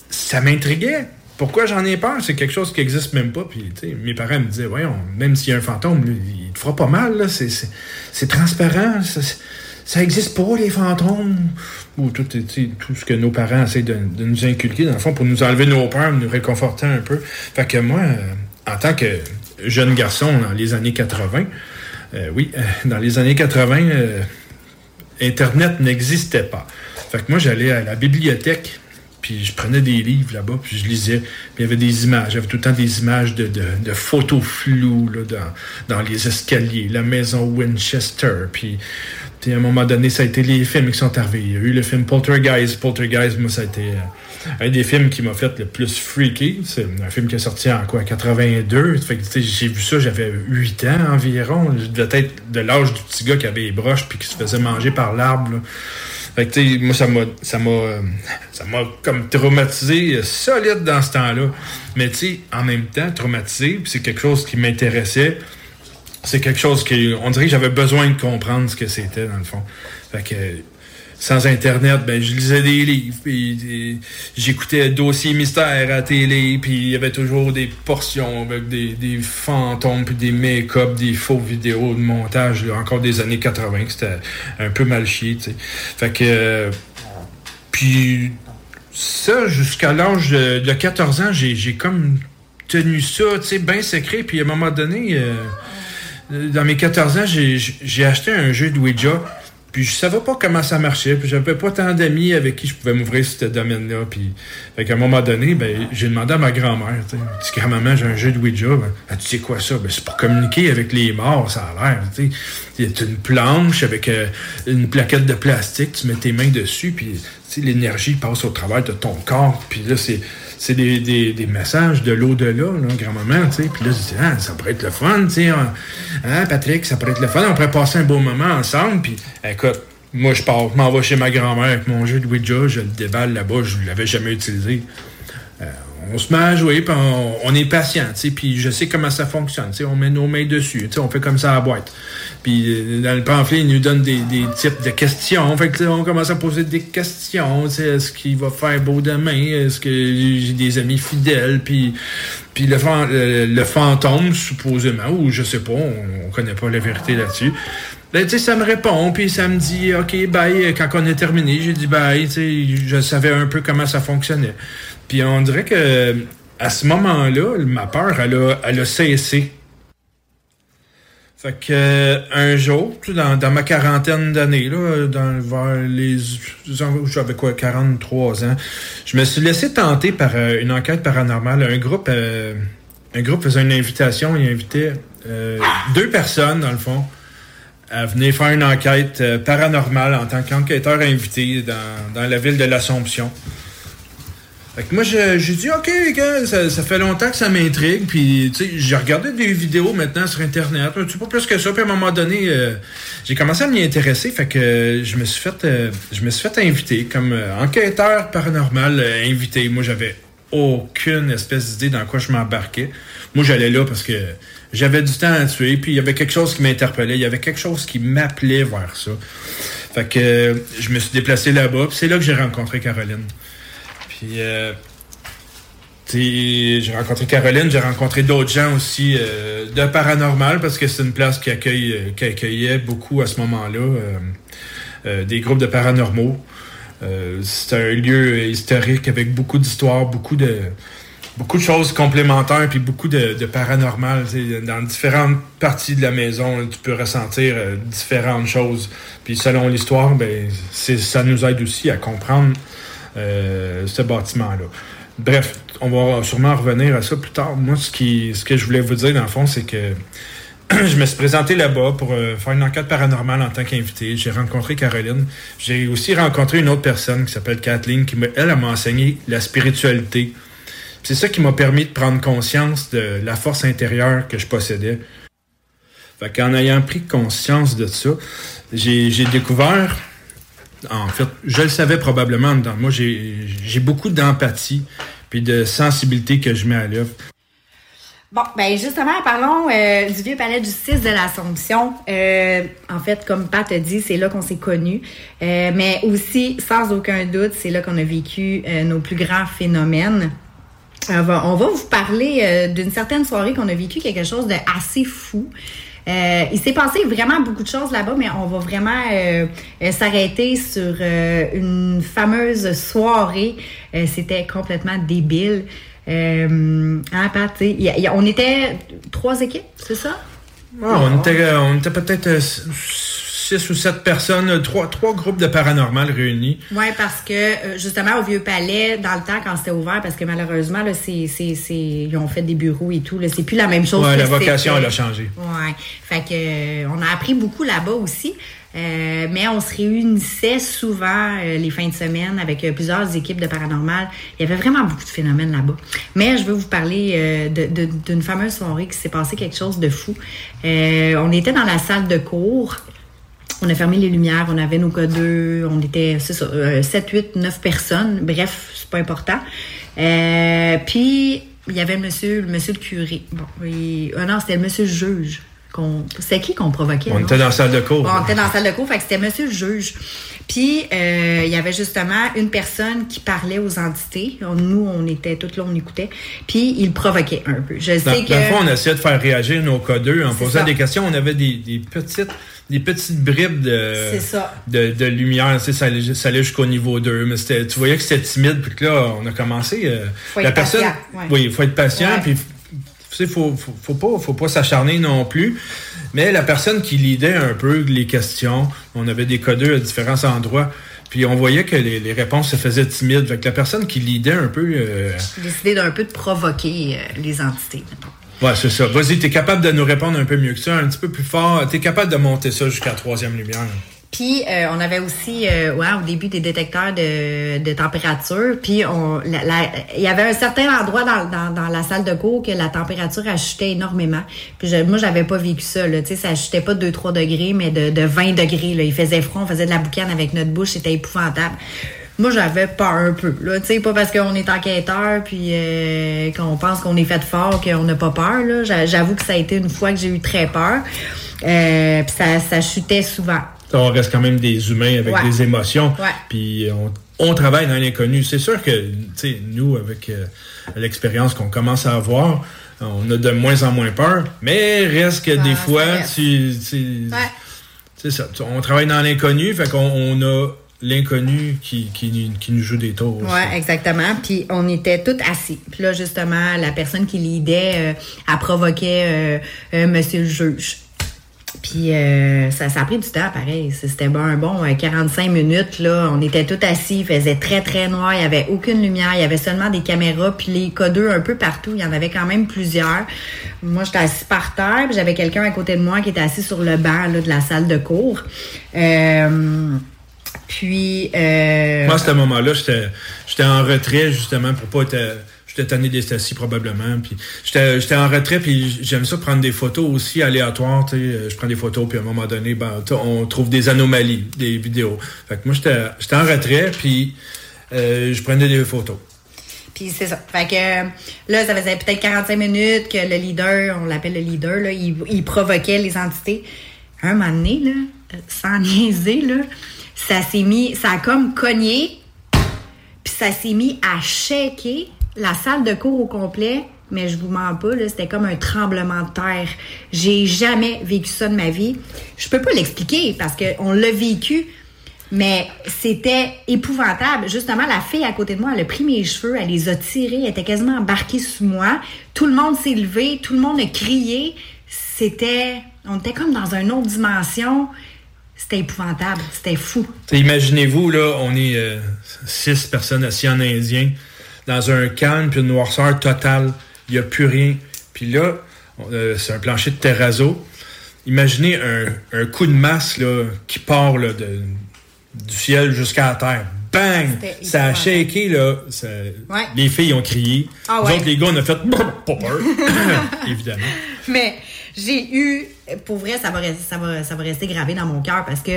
ça m'intriguait. Pourquoi j'en ai peur? C'est quelque chose qui n'existe même pas. Puis, mes parents me disaient, voyons, même s'il y a un fantôme, il te fera pas mal. C'est transparent. Ça, ça existe pas, les fantômes. Ou tout, tout ce que nos parents essaient de, nous inculquer, dans le fond, pour nous enlever nos peurs, nous réconforter un peu. Fait que moi, euh, en tant que jeune garçon dans les années 80, euh, oui, euh, dans les années 80, Internet n'existait pas. Fait que moi, j'allais à la bibliothèque, puis je prenais des livres là-bas, puis je lisais. Puis il y avait des images. J'avais tout le temps des images de, de, photos floues là, dans, dans les escaliers, la maison Winchester. Puis, puis, à un moment donné, ça a été les films qui sont arrivés. Il y a eu le film Poltergeist. Poltergeist, moi, ça a été euh, un des films qui m'a fait le plus freaky. C'est un film qui est sorti en quoi, 82. Fait que j'ai vu ça, j'avais 8 ans environ. Je devais être de l'âge du petit gars qui avait les broches puis qui se faisait manger par l'arbre. Fait que, moi, ça m'a, ça m'a, ça m'a comme traumatisé solide dans ce temps-là. Mais, tu en même temps, traumatisé, c'est quelque chose qui m'intéressait. C'est quelque chose qui, on dirait que j'avais besoin de comprendre ce que c'était, dans le fond. Que, sans Internet, ben je lisais des livres, puis j'écoutais Dossier Mystère à télé, puis il y avait toujours des portions avec des, des fantômes, puis des make-up, des faux vidéos de montage, encore des années 80, que c'était un peu mal chié, tu sais. Fait que... puis ça, jusqu'à l'âge de, 14 ans, j'ai comme tenu ça, tu sais, bien secret, puis à un moment donné... Euh, dans mes 14 ans, j'ai acheté un jeu de Ouija puis je savais pas comment ça marchait, puis j'avais pas tant d'amis avec qui je pouvais m'ouvrir ce domaine-là. Puis fait qu'à un moment donné, ben, j'ai demandé à ma grand-mère, tu sais, grand-maman, j'ai un jeu de Ouija. Ben, elle, tu sais quoi ça? Ben, c'est pour communiquer avec les morts, ça a l'air. Tu sais, a une planche avec euh, une plaquette de plastique, tu mets tes mains dessus, puis l'énergie passe au travers de ton corps. Puis là, c'est c'est des, des, des, messages de l'au-delà, grand-maman, tu sais. Puis là, je dis, ah, ça pourrait être le fun, tu sais. Hein, hein, Patrick, ça pourrait être le fun. On pourrait passer un beau moment ensemble. Puis, écoute, moi, je pars, m'en vais chez ma grand-mère avec mon jeu de Ouija, je le déballe là-bas, je ne l'avais jamais utilisé. Euh, on se met à jouer, puis on, est patient, puis je sais comment ça fonctionne, on met nos mains dessus, on fait comme ça à la boîte. Puis dans le pamphlet, il nous donne des, types de questions, fait que on commence à poser des questions, est-ce qu'il va faire beau demain, est-ce que j'ai des amis fidèles, puis puis le, le, fantôme, supposément, ou je sais pas, on, on connaît pas la vérité là-dessus, ben, tu sais, ça me répond, puis ça me dit, OK, bye. Quand on est terminé, j'ai dit bye. Tu sais, je savais un peu comment ça fonctionnait. Puis on dirait que à ce moment-là, ma peur, elle a, elle a cessé. Fait que un jour, dans, ma quarantaine d'années, là, dans vers les j'avais quoi, 43 ans, je me suis laissé tenter par euh, une enquête paranormale. Un groupe euh, un groupe faisait une invitation, il invitait euh, deux personnes, dans le fond, à venir faire une enquête paranormale en tant qu'enquêteur invité dans, dans la ville de l'Assomption. Fait que moi, j'ai dit, OK, ça, ça, fait longtemps que ça m'intrigue. Puis, tu sais, j'ai regardé des vidéos maintenant sur Internet. Tu sais, pas plus que ça. Puis, à un moment donné, euh, j'ai commencé à m'y intéresser. Fait que je me suis fait, euh, je me suis fait inviter comme euh, enquêteur paranormal invité. Moi, j'avais aucune espèce d'idée dans quoi je m'embarquais. Moi, j'allais là parce que j'avais du temps à tuer. Puis, il y avait quelque chose qui m'interpellait. Il y avait quelque chose qui m'appelait vers ça. Fait que je me suis déplacé là-bas. Puis, c'est là que j'ai rencontré Caroline. Puis, euh, j'ai rencontré Caroline, j'ai rencontré d'autres gens aussi euh, de paranormal parce que c'est une place qui, accueille, euh, qui accueillait beaucoup à ce moment-là des groupes de paranormaux. c'est un lieu historique avec beaucoup d'histoires, beaucoup de beaucoup de choses complémentaires puis beaucoup de, de paranormal. Dans différentes parties de la maison, tu peux ressentir différentes choses. Puis selon l'histoire, ben, ça nous aide aussi à comprendre euh, ce bâtiment-là. Bref, on va sûrement revenir à ça plus tard. Moi, ce, qui, ce que je voulais vous dire, dans le fond, c'est que je me suis présenté là-bas pour euh, faire une enquête paranormale en tant qu'invité. J'ai rencontré Caroline. J'ai aussi rencontré une autre personne qui s'appelle Kathleen, qui, elle, m'a enseigné la spiritualité. C'est ça qui m'a permis de prendre conscience de la force intérieure que je possédais. Fait qu'en ayant pris conscience de ça, j'ai découvert en fait, je le savais probablement dedans. Moi, j'ai beaucoup d'empathie puis de sensibilité que je mets à l'œuvre. Bon, ben justement, parlons euh, du vieux palais de justice de l'Assomption. Euh, en fait, comme Pat a dit, c'est là qu'on s'est connus. Euh, mais aussi, sans aucun doute, c'est là qu'on a vécu nos plus grands phénomènes. On va, on va vous parler d'une certaine soirée qu'on a vécu quelque chose de assez fou. Euh, il s'est passé vraiment beaucoup de choses là-bas, mais on va vraiment euh, euh, s'arrêter sur une fameuse soirée. C'était complètement débile. hein, on était trois équipes, c'est ça? Ah, on, était, on était peut-être six ou sept personnes, trois, trois groupes de paranormal réunis. Oui, parce que euh, justement au Vieux Palais, dans le temps quand c'était ouvert, parce que malheureusement, là, c'est, c'est, c'est, ils ont fait des bureaux et tout, là, c'est plus la même chose. Oui, la vocation, elle a changé. Oui. Fait que euh, on a appris beaucoup là-bas aussi. Euh, mais on se réunissait souvent les fins de semaine avec plusieurs équipes de paranormal. Il y avait vraiment beaucoup de phénomènes là-bas. Mais je veux vous parler de, d'une fameuse soirée qui s'est passé quelque chose de fou. on était dans la salle de cours on a fermé les lumières, on avait nos codeux, on était, ça, 7, 8, 9 personnes. Bref, c'est pas important. Euh, puis, il y avait monsieur, le monsieur le curé. Bon, euh, non, c'était le monsieur le juge c'est qui qu'on provoquait? On non? était dans la salle de cours. On était dans la salle de cours, fait que c'était monsieur le juge. Puis, euh, il y avait justement une personne qui parlait aux entités. Nous, on était, tout là, on écoutait. Puis, il provoquait un peu. Je sais Dans, que... dans le fond, on essayait de faire réagir nos codeux en posant ça. des questions. On avait des, des petites des petites bribes de, de, de lumière. Tu sais, ça, allait, ça allait jusqu'au niveau 2. Mais c'était, tu voyais que c'était timide. Puis que là, on a commencé. euh, Faut la être personne, patient, ouais. Oui, il faut être patient. Puis, tu sais, faut, faut, faut pas, faut pas s'acharner non plus. Mais la personne qui lidait un peu les questions, on avait des codeux à différents endroits. Puis on voyait que les, les réponses se faisaient timides. Fait que la personne qui lidait un peu, euh, décidé d'un peu de provoquer euh, les entités. Ouais, c'est ça. Vas-y, t'es capable de nous répondre un peu mieux que ça, un petit peu plus fort. T'es capable de monter ça jusqu'à la troisième lumière. Puis euh, on avait aussi, euh, ouais, au début des détecteurs de, de température. Puis on, il y avait un certain endroit dans, dans, dans la salle de cours que la température achetait énormément. Puis je- moi, j'avais pas vécu ça. Là, tu sais, ça achetait pas de 2-3 degrés, mais de, de 20 degrés. Là. Il faisait froid, on faisait de la boucane avec notre bouche, c'était épouvantable. Moi, j'avais peur un peu. Là, tu sais, pas parce qu'on est enquêteur puis euh, qu'on pense qu'on est fait fort qu'on n'a pas peur. Là, J'a- j'avoue que ça a été une fois que j'ai eu très peur. Euh, puis ça, ça chutait souvent. On reste quand même des humains avec Ouais. des émotions. Ouais. Puis on, on travaille dans l'inconnu. C'est sûr que, tu sais, nous, avec euh, l'expérience qu'on commence à avoir, on a de moins en moins peur. Mais reste que des ça fois, tu, tu- c'est ça. On travaille dans l'inconnu, fait qu'on on a l'inconnu qui, qui, qui nous joue des tours. Ouais, exactement. Puis on était tous assis. Puis là, justement, la personne qui lidait, euh, elle provoquait euh, euh, Monsieur le juge. Puis euh, ça, ça a pris du temps, pareil. C'était bon, un bon euh, 45 minutes. Là, on était tous assis, il faisait très très noir, il y avait aucune lumière, il y avait seulement des caméras, puis les codeux un peu partout. Il y en avait quand même plusieurs. Moi, j'étais assis par terre, puis j'avais quelqu'un à côté de moi qui était assis sur le banc là, de la salle de cours. Euh, puis euh, Moi, à ce moment-là, j'étais j'étais en retrait, justement, pour pas être... J'étais tanné des assis, probablement. Puis j'étais j'étais en retrait, puis j'aime ça prendre des photos aussi aléatoires. Euh, Je prends des photos, puis à un moment donné, ben, on trouve des anomalies, des vidéos. Fait que moi, j'étais j'étais en retrait, puis euh, je prenais des photos. Puis c'est ça. Fait que là, ça faisait peut-être 45 minutes que le leader, on l'appelle le leader, là, il, il provoquait les entités. Un moment donné, là, sans niaiser, là, ça s'est mis, ça a comme cogné, puis ça s'est mis à shaker la salle de cours au complet. Mais je vous mens pas, c'était comme un tremblement de terre. J'ai jamais vécu ça de ma vie. Je peux pas l'expliquer parce qu'on l'a vécu, mais c'était épouvantable. Justement, la fille à côté de moi, elle a pris mes cheveux, elle les a tirés, elle était quasiment embarquée sous moi. Tout le monde s'est levé, tout le monde a crié. C'était, on était comme dans une autre dimension. C'était épouvantable, c'était fou. Imaginez-vous, là, on est euh, six personnes assises en indien, dans un calme puis une noirceur totale. Il n'y a plus rien. Puis là, euh, c'est un plancher de terrazzo. Imaginez un, un coup de masse là, qui part là, de- du ciel jusqu'à la terre. Bang! Ça a shaké, là. Ça- Ouais. Les filles ont crié. Ah Nous ouais. autres, les gars, on a fait. Évidemment. Mais j'ai eu, pour vrai, ça va, rester- ça va, ça va rester gravé dans mon cœur parce que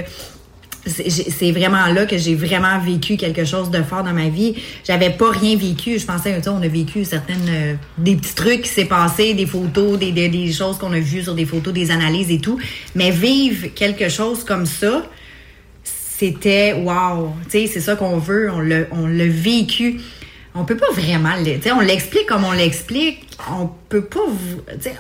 c'est vraiment là que j'ai vraiment vécu quelque chose de fort dans ma vie. J'avais pas rien vécu. Je pensais, tu sais, on a vécu certaines, euh, des petits trucs qui s'est passé, des photos, des, des, choses qu'on a vues sur des photos, des analyses et tout. Mais vivre quelque chose comme ça, c'était wow. Tu sais, c'est ça qu'on veut. On l'a, on vécu. On peut pas vraiment on l'explique comme on l'explique. On peut pas,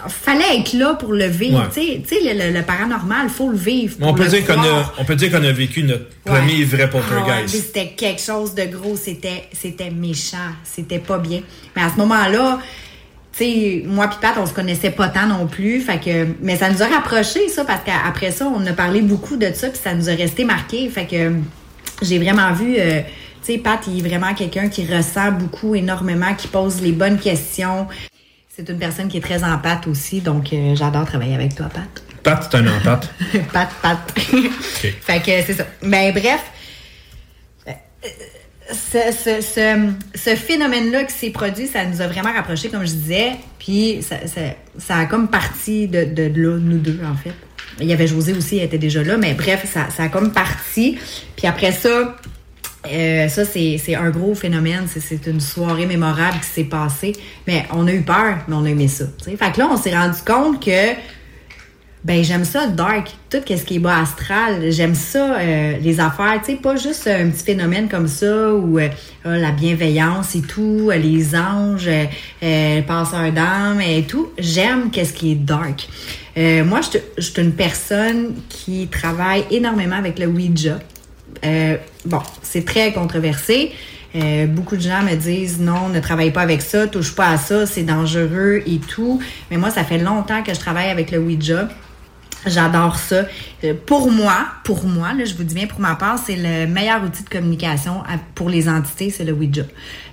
fallait être là pour le vivre. Ouais. Tu sais, le, le- le paranormal, faut le vivre. On peut, le dire qu'on a, on peut dire qu'on a vécu notre Ouais. premier vrai Ah poltergeist. c'était quelque chose de gros, c'était c'était méchant, c'était pas bien. Mais à ce moment-là, tu sais, moi puis Pat, on se connaissait pas tant non plus, fait que mais ça nous a rapprochés ça parce qu'après ça, on a parlé beaucoup de ça puis ça nous a resté marqué, fait que j'ai vraiment vu euh, sais Pat, il est vraiment quelqu'un qui ressent beaucoup énormément, qui pose les bonnes questions. C'est une personne qui est très en Pat aussi, donc euh, j'adore travailler avec toi, Pat. Pat, c'est un empate. pat, pat. fait que c'est ça. Ben bref, euh, ce, ce, ce, ce phénomène-là qui s'est produit, ça nous a vraiment rapprochés, comme je disais. Puis ça, ça, ça a comme parti de, de là, nous deux, en fait. Il y avait José aussi, elle était déjà là, mais bref, ça, ça a comme parti. Puis après ça, euh, ça, c'est un gros phénomène. C'est- une soirée mémorable qui s'est passée. Mais on a eu peur, mais on a aimé ça. tu sais. Fait que là, on s'est rendu compte que Ben j'aime ça le dark, tout ce qui est bas astral, j'aime ça euh, les affaires, tu sais pas juste un petit phénomène comme ça où euh, ah, la bienveillance et tout, les anges, euh, passeurs d'âme et tout, j'aime qu'est-ce qui est dark. Moi je suis une personne qui travaille énormément avec le Ouija. Bon, c'est très controversé. Euh, beaucoup de gens me disent non, ne travaille pas avec ça, touche pas à ça, c'est dangereux et tout. Mais moi, ça fait longtemps que je travaille avec le Ouija. J'adore ça. Euh, Pour moi, pour moi, je vous dis bien pour ma part, c'est le meilleur outil de communication pour les entités, c'est le Ouija.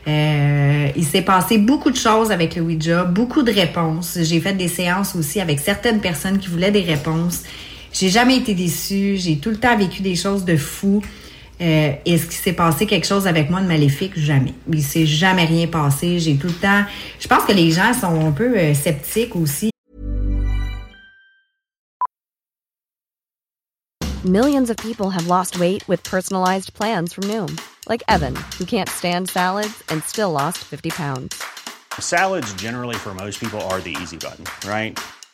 Euh, il s'est passé beaucoup de choses avec le Ouija, beaucoup de réponses. J'ai fait des séances aussi avec certaines personnes qui voulaient des réponses. J'ai jamais été déçue. J'ai tout le temps vécu des choses de fou. Euh, Est-ce qu'il s'est passé quelque chose avec moi de maléfique? Jamais. Il s'est jamais rien passé. J'ai tout le temps. Je pense que les gens sont un peu euh, sceptiques aussi. Millions of people have lost weight with personalized plans from Noom, like Evan, who can't stand salads and still lost 50 pounds. Salads, generally, for most people, are the easy button, right?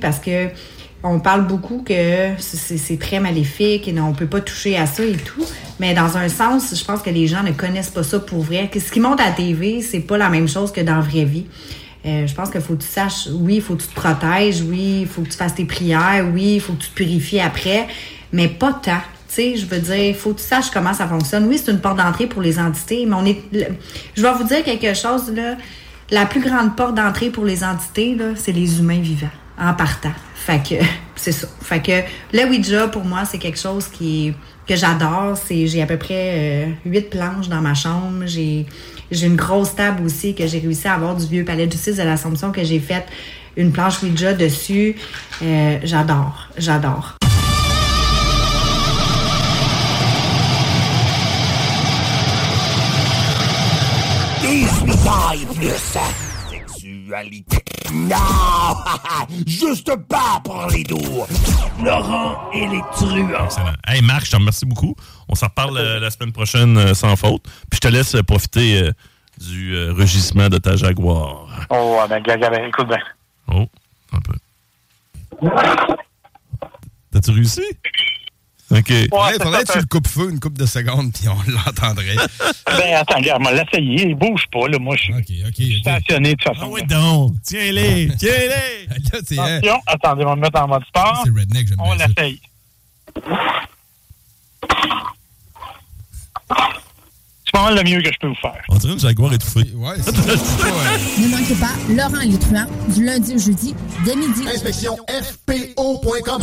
Parce que on parle beaucoup que c'est très maléfique et on peut pas toucher à ça et tout. Mais dans un sens, je pense que les gens ne connaissent pas ça pour vrai. Ce qui monte à la TV, c'est pas la même chose que dans la vraie vie. Euh, je pense qu'il faut que tu saches, oui, il faut que tu te protèges, oui, il faut que tu fasses tes prières, oui, il faut que tu te purifies après, mais pas tant. Tu sais, je veux dire, il faut que tu saches comment ça fonctionne. Oui, c'est une porte d'entrée pour les entités, mais on est. Je vais vous dire quelque chose, là. La plus grande porte d'entrée pour les entités, là, c'est les humains vivants, en partant. Fait que, c'est ça. Fait que le Ouija, pour moi, c'est quelque chose qui que j'adore. C'est, j'ai à peu près euh, huit planches dans ma chambre. J'ai, j'ai une grosse table aussi que j'ai réussi à avoir du vieux palais de justice de l'Assomption que j'ai fait une planche Ouija dessus. Euh, j'adore, j'adore. Sexualité. Non! Juste pas pour les doux. Laurent et les truands. Excellent. Hey Marc, je te remercie beaucoup. On s'en reparle euh, la semaine prochaine euh, sans faute. Puis je te laisse euh, profiter euh, du euh, rugissement de ta Jaguar. Oh, ben, gars, gars, ben, écoute bien. Oh, un peu. T'as-tu réussi? OK. faudrait, faudrait que tu le coupes-feu une coupe de secondes, puis on l'entendrait. Ben, attends, regarde, on va l'essayer. Il bouge pas, là. Moi, je suis stationné de toute façon. Ah oui, donc. Tiens-les, tiens-les. Attention, attendez, on va me mettre en mode sport. C'est redneck, j'aime On bien ça. l'essaye. C'est pas mal le mieux que je peux vous faire. On dirait une Jaguar étouffée. Ouais, Ne manquez pas Laurent truands du lundi au jeudi dès midi. Inspection FPO.com.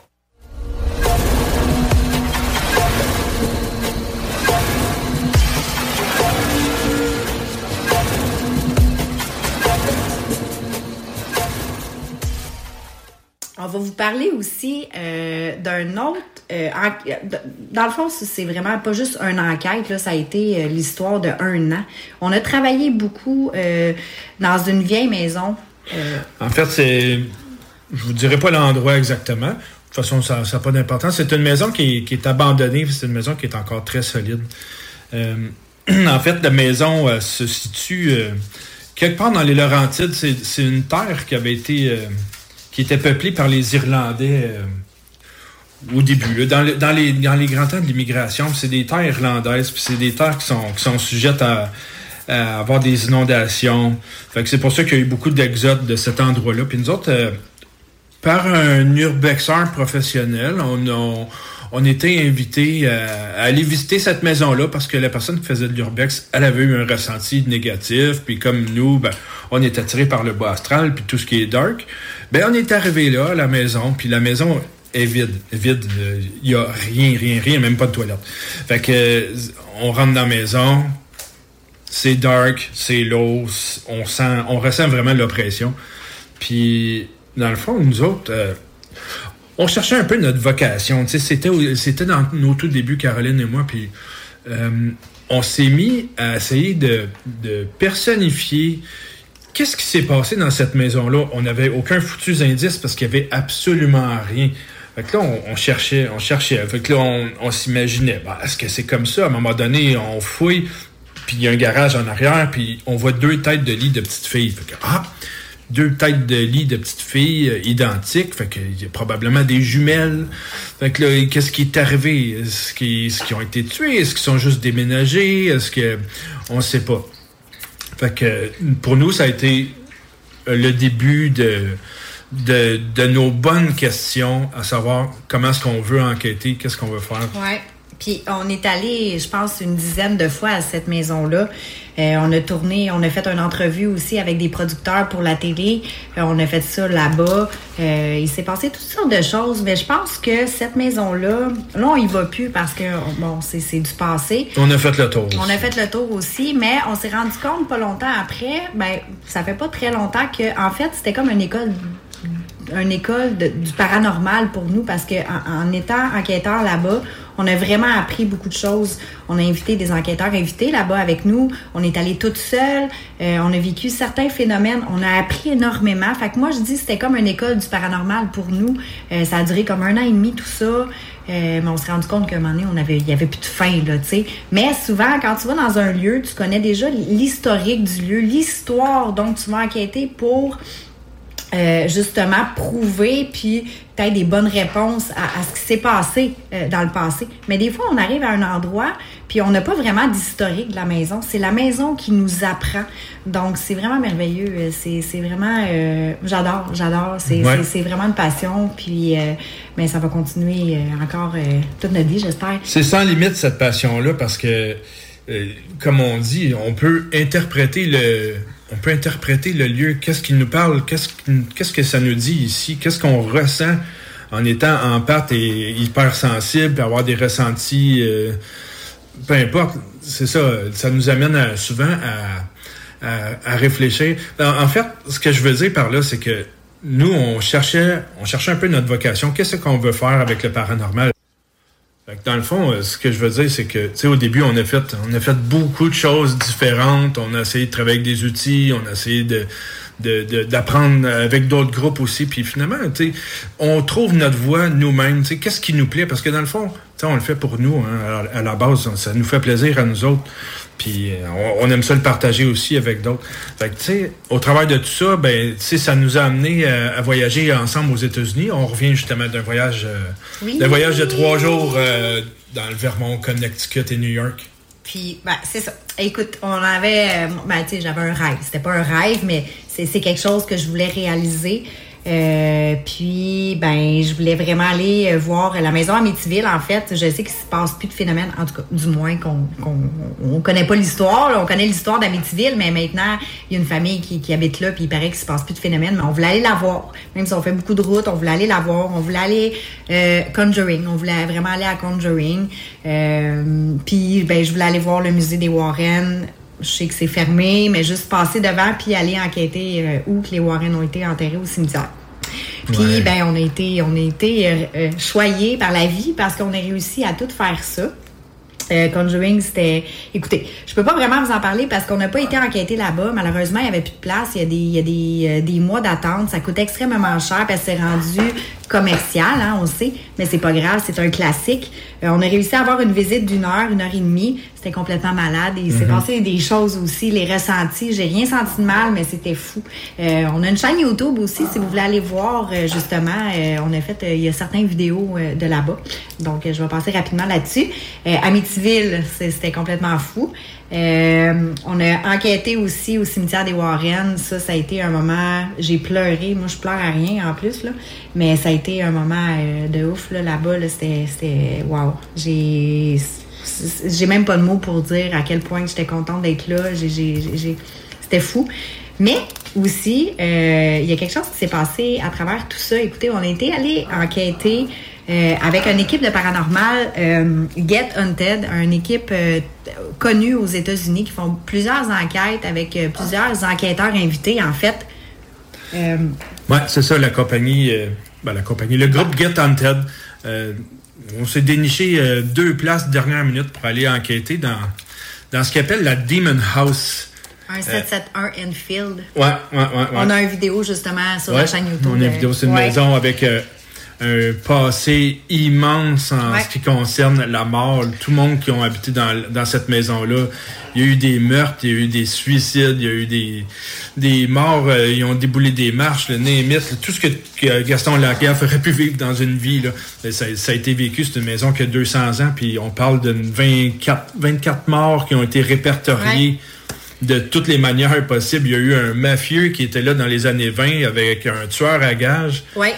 On va vous parler aussi euh, d'un autre. euh, dans le fond, c'est vraiment pas juste une enquête. Là, ça a été euh, l'histoire de un an. On a travaillé beaucoup dans une vieille maison. En fait, c'est. Je vous dirai pas l'endroit exactement. De toute façon, ça n'a pas d'importance. C'est une maison qui est, qui est abandonnée. C'est une maison qui est encore très solide. En fait, la maison se situe quelque part dans les Laurentides. C'est une terre qui avait été, qui était peuplée par les Irlandais euh, au début, dans, le- dans les, grands temps de l'immigration. C'est des terres irlandaises, puis c'est des terres qui sont, sujettes à, avoir des inondations. Fait que c'est pour ça qu'il y a eu beaucoup d'exodes de cet endroit-là. Puis nous autres, euh, par un urbexeur professionnel, on était invités à, à aller visiter cette maison-là parce que la personne qui faisait de l'urbex, elle avait eu un ressenti négatif. Puis comme nous, ben, on est attiré par le bas astral puis tout ce qui est dark. Ben on est arrivé là à la maison, puis la maison est vide, vide. Il y a rien, rien, rien, même pas de toilette. Fait que euh, on rentre dans la maison, c'est dark, c'est low, on sent, on ressent vraiment l'oppression. Puis, dans le fond, nous autres, euh, on cherchait un peu notre vocation. C'était, dans nos tout débuts, Caroline et moi, puis euh, on s'est mis à essayer de, de personnifier qu'est-ce qui s'est passé dans cette maison-là? On n'avait aucun foutu indice parce qu'il y avait absolument rien. Fait que là, on, cherchait, on cherchait. Fait que là, on, s'imaginait, bah, est-ce que c'est comme ça? À un moment donné, on fouille, puis il y a un garage en arrière, puis on voit deux têtes de lit de petites filles. Fait que, ah, deux têtes de lit de petites filles euh, identiques. Fait qu'il y a probablement des jumelles. Fait que là, qu'est-ce qui est arrivé? Est-ce qu'ils, est-ce qu'ils ont été tués? Est-ce qu'ils sont juste déménagés? Est-ce que... On sait pas. Fait que pour nous, ça a été euh, le début de, de, de nos bonnes questions, à savoir comment est-ce qu'on veut enquêter, qu'est-ce qu'on veut faire. Puis on est allé, je pense, une dizaine de fois à cette maison-là. Euh, on a tourné, on a fait une entrevue aussi avec des producteurs pour la télé. Euh, on a fait ça là-bas. Euh, il s'est passé toutes sortes de choses, mais je pense que cette maison-là, là, on y va plus parce que, bon, c'est c'est du passé. On a fait le tour. On a fait le tour aussi, mais on s'est rendu compte pas longtemps après, ben, ça fait pas très longtemps que, en fait, c'était comme une école une école du paranormal pour nous parce que en, étant enquêteur là-bas, on a vraiment appris beaucoup de choses. On a invité des enquêteurs invités là-bas avec nous. On est allé toutes seules. Euh, on a vécu certains phénomènes. On a appris énormément. Fait que moi, je dis c'était comme une école du paranormal pour nous. Euh, ça a duré comme un an et demi tout ça. Euh, mais on s'est rendu compte qu'à un moment donné, on avait, il y avait plus de fin, là, tu sais. Mais souvent, quand tu vas dans un lieu, tu connais déjà l'historique du lieu, l'histoire dont tu vas enquêter pour euh, justement prouver puis peut-être des bonnes réponses à, à ce qui s'est passé euh, dans le passé. Mais des fois, on arrive à un endroit puis on n'a pas vraiment d'historique de la maison. C'est la maison qui nous apprend. Donc, c'est vraiment merveilleux. Euh, C'est c'est vraiment... euh, j'adore, j'adore. C'est Ouais. vraiment une passion. Puis, euh, mais ça va continuer encore euh, toute notre vie, j'espère. C'est sans limite cette passion-là parce que, euh, comme on dit, on peut interpréter le, on peut interpréter le lieu. Qu'est-ce qu'il nous parle? Qu'est-ce que ça nous dit ici? Qu'est-ce qu'on ressent en étant en pâte et hyper sensible, avoir des ressentis, euh, peu importe. C'est ça. Ça nous amène souvent à, à, à réfléchir. En, fait, ce que je veux dire par là, c'est que nous, on cherchait, on cherchait un peu notre vocation. Qu'est-ce qu'on veut faire avec le paranormal? Dans le fond, euh, ce que je veux dire, c'est que, tu sais, au début, on a fait, on a fait beaucoup de choses différentes. On a essayé de travailler avec des outils, on a essayé de, d'apprendre avec d'autres groupes aussi. Puis finalement, on trouve notre voie nous-mêmes. Qu'est-ce qui nous plaît? Parce que dans le fond, on le fait pour nous, hein, à, la base. Ça nous fait plaisir à nous autres. Puis euh, on, on aime ça le partager aussi avec d'autres. Fait que, tu sais, au travers de tout ça, ben, tu sais, ça nous a amené à, à voyager ensemble aux États-Unis. On revient justement d'un voyage, euh, Oui. d'un voyage de trois jours euh, dans le Vermont, Connecticut et New York. Puis, ben, c'est ça. Écoute, on avait. euh, Ben, tu sais, j'avais un rêve. C'était pas un rêve, mais c'est quelque chose que je voulais réaliser. Euh, puis, ben, je voulais vraiment aller euh, voir la maison à Métiville. En fait, je sais qu'il se passe plus de phénomène, en tout cas, du moins qu'on qu'on on connaît pas l'histoire. On connaît l'histoire d'Amityville, mais maintenant, il y a une famille qui, qui habite là, puis il paraît qu'il se passe plus de phénomène. Mais on voulait aller la voir. Même si on fait beaucoup de routes, on voulait aller la voir. On voulait aller euh, Conjuring. On voulait vraiment aller à Conjuring. Euh, puis, ben, je voulais aller voir le musée des Warren. Je sais que c'est fermé, mais juste passer devant puis aller enquêter euh, où que les Warren ont été enterrés au cimetière. Puis Ouais. ben on a été on a été euh, euh, choyés par la vie parce qu'on a réussi à tout faire ça. Euh, Conjuring, c'était. Écoutez, je peux pas vraiment vous en parler parce qu'on n'a pas été enquêté là-bas. Malheureusement, il y avait plus de place. Il y a des, il y a des, euh, des mois d'attente. Ça coûte extrêmement cher. Puis elle s'est rendue commercial, hein, on le sait, mais c'est pas grave, c'est un classique. Euh, on a réussi à avoir une visite d'une heure, une heure et demie. C'était complètement malade. Et il s'est Mhm. passé des choses aussi, les ressentis. J'ai rien senti de mal, mais c'était fou. Euh, on a une chaîne YouTube aussi, si vous voulez aller voir, euh, justement. euh, on a fait, il y a certaines vidéos de là-bas. Donc, je vais passer rapidement là-dessus. Euh, Amityville, c'est- c'était complètement fou. Euh, on a enquêté aussi au cimetière des Warren. Ça, ça a été un moment. J'ai pleuré. Moi, je pleure à rien en plus là, mais ça a été un moment euh, de ouf là là-bas. Là, c'était, wow. J'ai, j'ai même pas de mots pour dire à quel point j'étais contente d'être là. J'ai- c'était fou. Mais aussi, euh, il y a quelque chose qui s'est passé à travers tout ça. Écoutez, on a été allé enquêter euh, avec une équipe de paranormal, euh, Get Hunted, une équipe euh, connue aux États-Unis qui font plusieurs enquêtes avec plusieurs enquêteurs invités, en fait. Ouais, c'est ça, la compagnie, ben, la compagnie, le groupe Get Hunted. On s'est déniché deux places dernière minute pour aller enquêter dans, dans ce qu'on appelle la Demon House. un 771 Enfield. Ouais, ouais, ouais. ouais. On a une vidéo justement sur la chaîne YouTube. On a une vidéo, c'est une Ouais. maison avec un passé immense en Ouais. ce qui concerne la mort. Tout le monde qui ont habité dans, dans cette maison-là, il y a eu des meurtres, il y a eu des suicides, il y a eu des, des morts, euh, ils ont déboulé des marches, le némite, tout ce que, que Gaston Lagaffe aurait pu vivre dans une vie. Là. Ben, Ça, ça a été vécu, c'est une maison qui a 200 ans, puis on parle de 24, 24 morts qui ont été répertoriés de toutes les manières possibles. Il y a eu un mafieux qui était là dans les années 20 avec un tueur à gages. Ouais.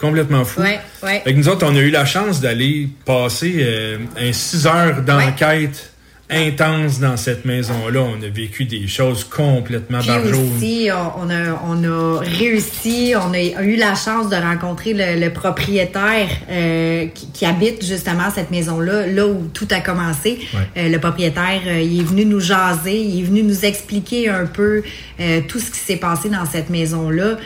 Complètement fou. Ouais, ouais. Fait que nous autres, on a eu la chance d'aller passer euh, un six heures d'enquête intense dans cette maison-là. On a vécu des choses complètement Puis barjounes. aussi, on, a, on a réussi, on a eu la chance de rencontrer le, le propriétaire euh, qui, qui habite justement cette maison-là, là où tout a commencé. Euh, le propriétaire, euh, il est venu nous jaser, il est venu nous expliquer un peu euh, tout ce qui s'est passé dans cette maison-là.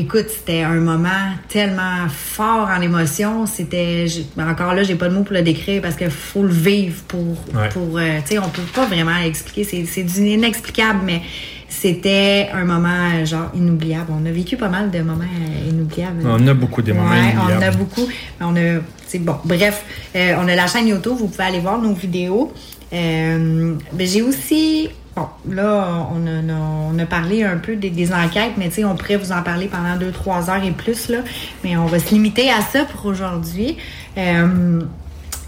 Écoute, c'était un moment tellement fort en émotion. C'était encore là, j'ai pas de mots pour le décrire parce qu'il faut le vivre pour Ouais. pour euh, tu sais, on peut pas vraiment expliquer. C'est c'est du inexplicable, mais c'était un moment genre inoubliable. On a vécu pas mal de moments euh, inoubliables. On a beaucoup de moments Ouais, on en a inoubliables. beaucoup. On a, bon. Bref, euh, on a la chaîne YouTube. Vous pouvez aller voir nos vidéos. Euh, ben, j'ai aussi, bon, là, on a, on a parlé un peu des, des enquêtes, mais tu sais, on pourrait vous en parler pendant deux, trois heures et plus là. Mais on va se limiter à ça pour aujourd'hui. Euh,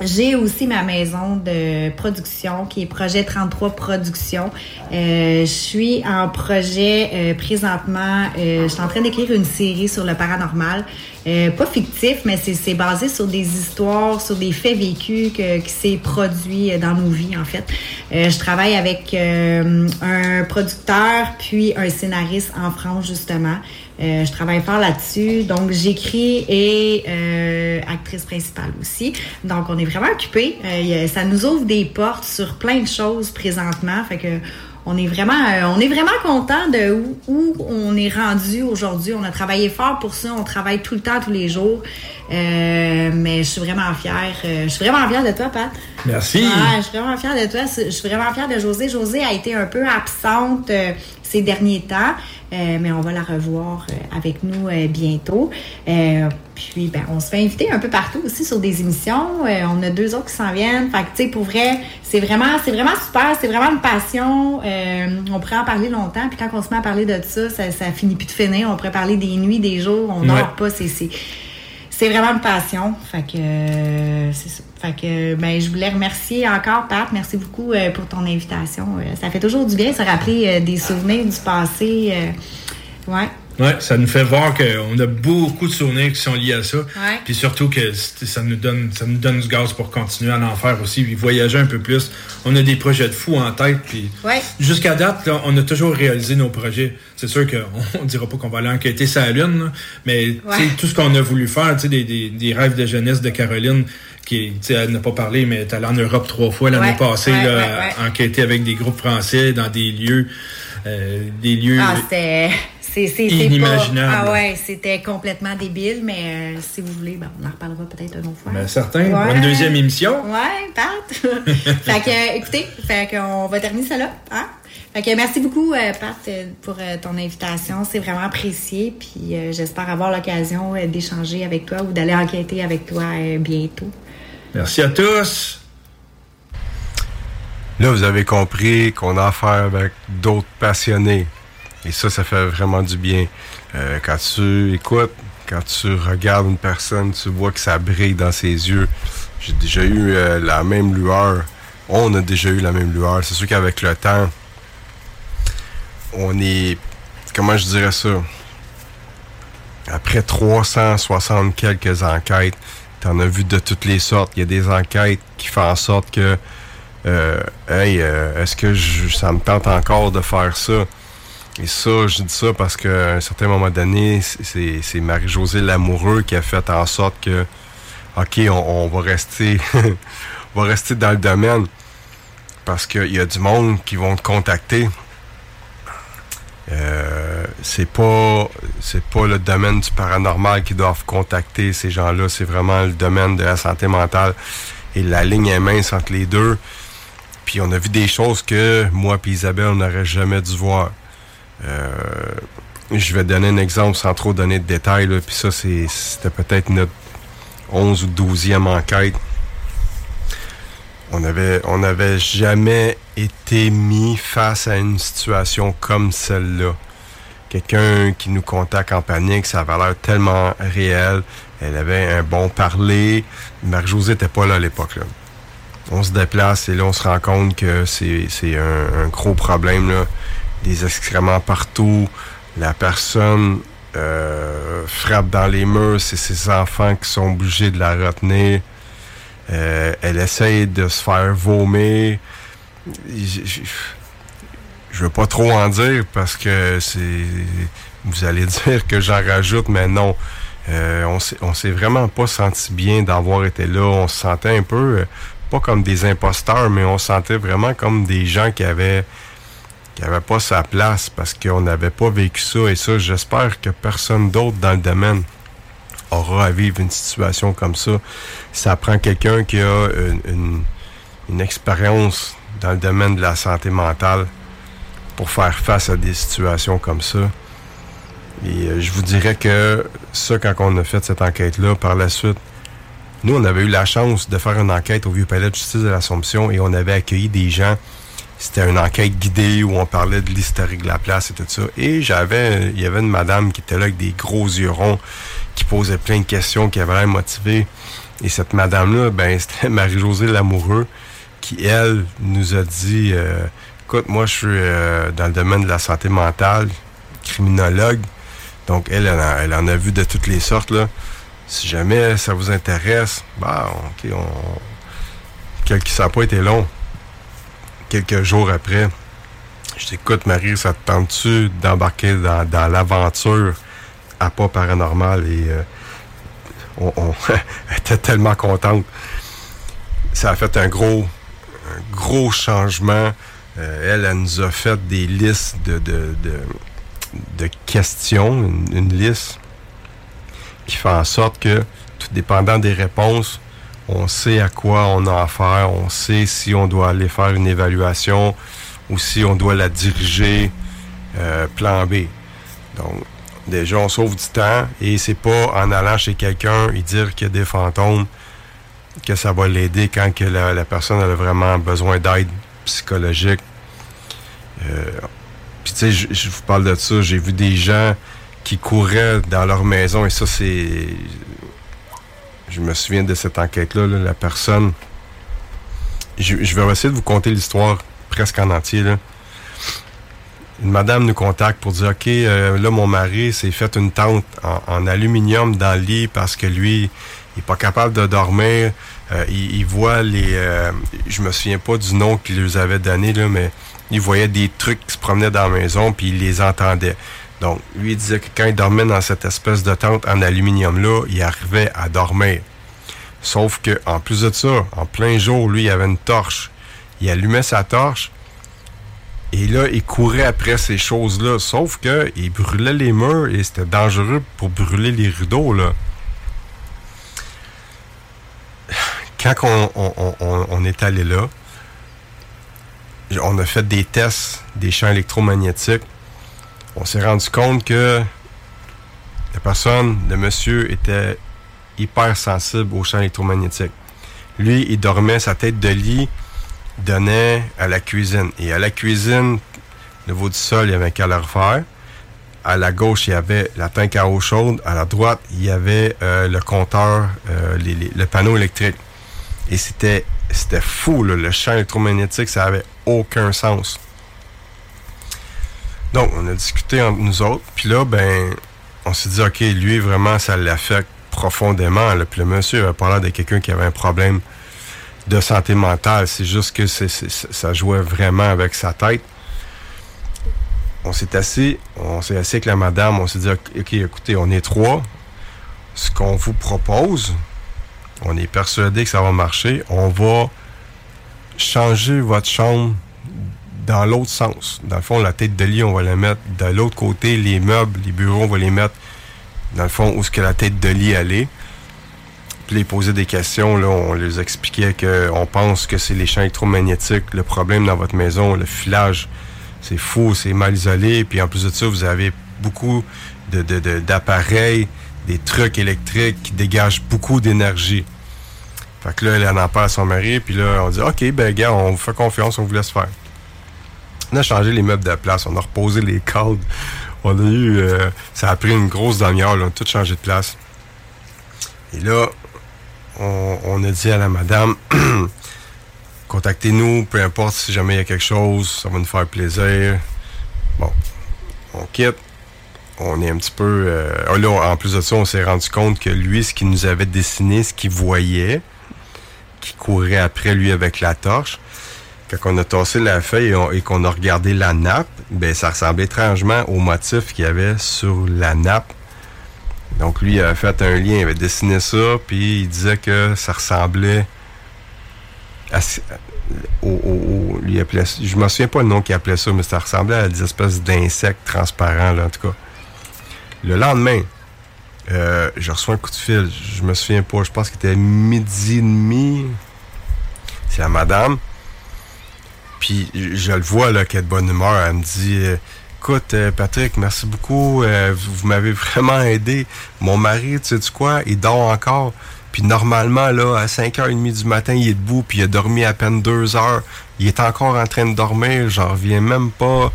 j'ai aussi ma maison de production qui est Projet 33 Productions. Euh, je suis en projet euh, présentement. euh, je suis en train d'écrire une série sur le paranormal. Euh, pas fictif, mais c'est basé sur des histoires, sur des faits vécus que, qui s'est produit euh, dans nos vies, en fait. Euh, je travaille avec un producteur puis un scénariste en France, justement. Euh, je travaille fort là-dessus. Donc, j'écris et euh, actrice principale aussi. Donc, on est vraiment occupés. Euh, ça nous ouvre des portes sur plein de choses présentement. Fait que on est vraiment, euh, on est vraiment content de où, où on est rendu aujourd'hui. On a travaillé fort pour ça. On travaille tout le temps, tous les jours. Euh, mais je suis vraiment fière. euh, je suis vraiment fière de toi, Pat. Merci. Ouais, je suis vraiment fière de toi. Je suis vraiment fière de José. José a été un peu absente euh, ces derniers temps, mais on va la revoir avec nous bientôt. Puis, ben, on se fait inviter un peu partout aussi sur des émissions. On a deux autres qui s'en viennent. Fait que, tu sais, pour vrai, c'est vraiment, c'est vraiment super. C'est vraiment une passion. On pourrait en parler longtemps. Puis quand on se met à parler de ça, ça, ça finit plus de finir. On pourrait parler des nuits, des jours. On Ouais. dort pas. C'est, c'est, vraiment une passion. Euh. Fait que ben je voulais remercier encore Pat. Merci beaucoup euh, pour ton invitation. Euh, ça fait toujours du bien de se rappeler des souvenirs du passé. Ouais, ça nous fait voir qu'on a beaucoup de souvenirs qui sont liés à ça. Ouais. Puis surtout que ça nous donne ça nous donne du gaz pour continuer à en faire aussi, puis voyager un peu plus. On a des projets de fous en tête, puis Ouais. jusqu'à date, là, on a toujours réalisé nos projets. C'est sûr qu'on ne dira pas qu'on va aller enquêter sa lune, là, mais Ouais. tout ce qu'on a voulu faire, tu sais, des, des, des rêves de jeunesse de Caroline, qui, tu sais, elle n'a pas parlé, mais elle est allée en Europe trois fois l'année Ouais, passée, ouais, là, ouais. enquêter avec des groupes français dans des lieux, euh, des lieux. Ah, c'était. C'est, c'est, c'est Inimaginable. Pas, ah ouais, c'était complètement débile, mais euh, si vous voulez, ben, on en reparlera peut-être une autre fois. Ben, certain. Ouais. Une deuxième émission. Ouais, Pat. fait que, euh, écoutez, fait qu'on va terminer ça là. Hein? Fait que merci beaucoup, Pat, pour ton invitation. C'est vraiment apprécié. Puis euh, j'espère avoir l'occasion d'échanger avec toi ou d'aller enquêter avec toi bientôt. Merci à tous. Là, vous avez compris qu'on a affaire avec d'autres passionnés. Et ça, ça fait vraiment du bien. Euh, quand tu écoutes, quand tu regardes une personne, tu vois que ça brille dans ses yeux. J'ai déjà eu euh, la même lueur. On a déjà eu la même lueur. C'est sûr qu'avec le temps, on est... Comment je dirais ça? Après 360 quelques enquêtes, t'en as vu de toutes les sortes. Il y a des enquêtes qui font en sorte que euh, hey, euh, est-ce que je- ça me tente encore de faire ça? Et ça, je dis ça parce qu'à un certain moment donné, c'est- Marie-Josée Lamoureux qui a fait en sorte que, OK, on, on va rester on va rester dans le domaine parce qu'il y a du monde qui vont te contacter. Euh, c'est pas c'est pas le domaine du paranormal qui doivent contacter ces gens-là, c'est vraiment le domaine de la santé mentale et la ligne est mince entre les deux. Puis on a vu des choses que moi et Isabelle on n'aurait jamais dû voir. Euh, je vais donner un exemple sans trop donner de détails puis ça c'était peut-être notre 11 ou 12e enquête. On avait, on n'avait jamais été mis face à une situation comme celle-là. Quelqu'un qui nous contacte en panique, ça avait l'air tellement réel. Elle avait un bon parler. Marie-Josée n'était pas là à l'époque. On se déplace et là, on se rend compte que c'est un, gros problème. Là. Des excréments partout. La personne euh, frappe dans les murs. C'est ses enfants qui sont obligés de la retenir. Euh, elle essaye de se faire vomir. Je, je, veux pas trop en dire parce que c'est. Vous allez dire que j'en rajoute, mais non. Euh, on s'est- on s'est vraiment pas senti bien d'avoir été là. On se sentait un peu, euh, pas comme des imposteurs, mais on se sentait vraiment comme des gens qui avaient qui avaient pas sa place parce qu'on n'avait pas vécu ça. Et ça, j'espère que personne d'autre dans le domaine aura à vivre une situation comme ça. Ça prend quelqu'un qui a une, une- une expérience dans le domaine de la santé mentale pour faire face à des situations comme ça. Et euh, je vous dirais que ça, quand on a fait cette enquête-là, par la suite, nous, on avait eu la chance de faire une enquête au Vieux Palais de justice de l'Assomption et on avait accueilli des gens. C'était une enquête guidée où on parlait de l'historique de la place et tout ça. Et j'avais, il y avait une madame qui était là avec des gros yeux ronds, qui posait plein de questions, qui avait l'air motivée. Et cette madame-là, ben, c'était Marie-Josée Lamoureux, qui, elle, nous a dit, euh, écoute, moi, je suis euh, dans le domaine de la santé mentale, criminologue. Donc, elle, elle, en- a vu de toutes les sortes, là. Si jamais ça vous intéresse, bah, OK, on... Ça n'a pas été long. Quelques jours après, je dis, écoute, Marie, ça te tente-tu d'embarquer dans, dans l'aventure à pas paranormal? Et euh, on, était tellement contente. Ça a fait un gros, un gros changement. Euh, elle, elle nous a fait des listes de, de, de, questions, une liste qui fait en sorte que, tout dépendant des réponses, on sait à quoi on a affaire, on sait si on doit aller faire une évaluation ou si on doit la diriger euh, plan B. Donc, déjà, on sauve du temps et c'est pas en allant chez quelqu'un et dire qu'il y a des fantômes que ça va l'aider quand que la, personne a vraiment besoin d'aide psychologique. Euh, Puis tu sais, je vous parle de ça, j'ai vu des gens qui couraient dans leur maison et ça c'est... Je me souviens de cette enquête-là, là, la personne... Je, vais essayer de vous conter l'histoire presque en entier. Là. Une madame nous contacte pour dire, OK, euh, là, mon mari s'est fait une tente en, aluminium dans le lit parce que lui, il est pas capable de dormir. Euh, il, voit les... euh, je me souviens pas du nom qu'il nous avait donné, là, mais il voyait des trucs qui se promenaient dans la maison, puis il les entendait. Donc, lui, il disait que quand il dormait dans cette espèce de tente en aluminium-là, il arrivait à dormir. Sauf que, en plus de ça, en plein jour, lui, il avait une torche. Il allumait sa torche, et là, il courait après ces choses-là. Sauf que il brûlait les murs et c'était dangereux pour brûler les rideaux, là. Quand on, est allé là, on a fait des tests des champs électromagnétiques. On s'est rendu compte que la personne, le monsieur, était hyper sensible aux champs électromagnétiques. Lui, il dormait, sa tête de lit donnait à la cuisine. Et à la cuisine, au niveau du sol, il y avait un calorifère. À la gauche, il y avait la tank à eau chaude. À la droite, il y avait euh, le compteur, euh, le panneau électrique. Et c'était c'était fou, là. le champ électromagnétique, ça avait aucun sens. Donc, on a discuté entre nous autres. Puis là, ben, on s'est dit, OK, lui, vraiment, ça l'affecte profondément. Là. Puis le monsieur avait l'air de quelqu'un qui avait un problème de santé mentale. C'est juste que ça jouait vraiment avec sa tête. On s'est assis, on s'est assis avec la madame, on s'est dit, OK, écoutez, on est trois. Ce qu'on vous propose, on est persuadé que ça va marcher. On va changer votre chambre dans l'autre sens. Dans le fond, la tête de lit, on va la mettre de l'autre côté. Les meubles, les bureaux, on va les mettre dans le fond où ce que la tête de lit allait. Puis les poser des questions, là, on les expliquait qu'on pense que c'est les champs électromagnétiques, le problème dans votre maison, le filage, c'est fou, c'est mal isolé. Puis en plus de ça, vous avez beaucoup de- de- de- d'appareils, des trucs électriques qui dégagent beaucoup d'énergie. Fait que là, elle en parle à son mari, puis là, on dit OK, ben gars, on vous fait confiance, on vous laisse faire. On a changé les meubles de place, on a reposé les cadres. On a eu. euh, ça a pris une grosse demi-heure, on a tout changé de place. Et là, on, a dit à la madame contactez-nous, peu importe si jamais il y a quelque chose, ça va nous faire plaisir. Bon, on quitte. On est un petit peu. euh, là, en plus de ça, on s'est rendu compte que lui, ce qu'il nous avait dessiné, ce qu'il voyait, qui courait après lui avec la torche, quand on a tassé la feuille et, on- et qu'on a regardé la nappe, ben ça ressemblait étrangement au motif qu'il y avait sur la nappe. Donc lui il avait fait un lien, il avait dessiné ça, puis il disait que ça ressemblait à, au, au- je me souviens pas le nom qu'il appelait ça, mais ça ressemblait à des espèces d'insectes transparents, là, en tout cas. Le lendemain, euh, je reçois un coup de fil, je me souviens pas, je pense qu'il était midi et demi. C'est la madame. Puis je le vois là qu'elle est de bonne humeur. Elle me dit euh, Écoute, euh, Patrick, merci beaucoup. euh, vous m'avez vraiment aidé. Mon mari, tu sais quoi, il dort encore. Puis normalement, là, à 5h30 du matin, il est debout, puis il a dormi à peine deux heures. Il est encore en train de dormir, j'en reviens même pas.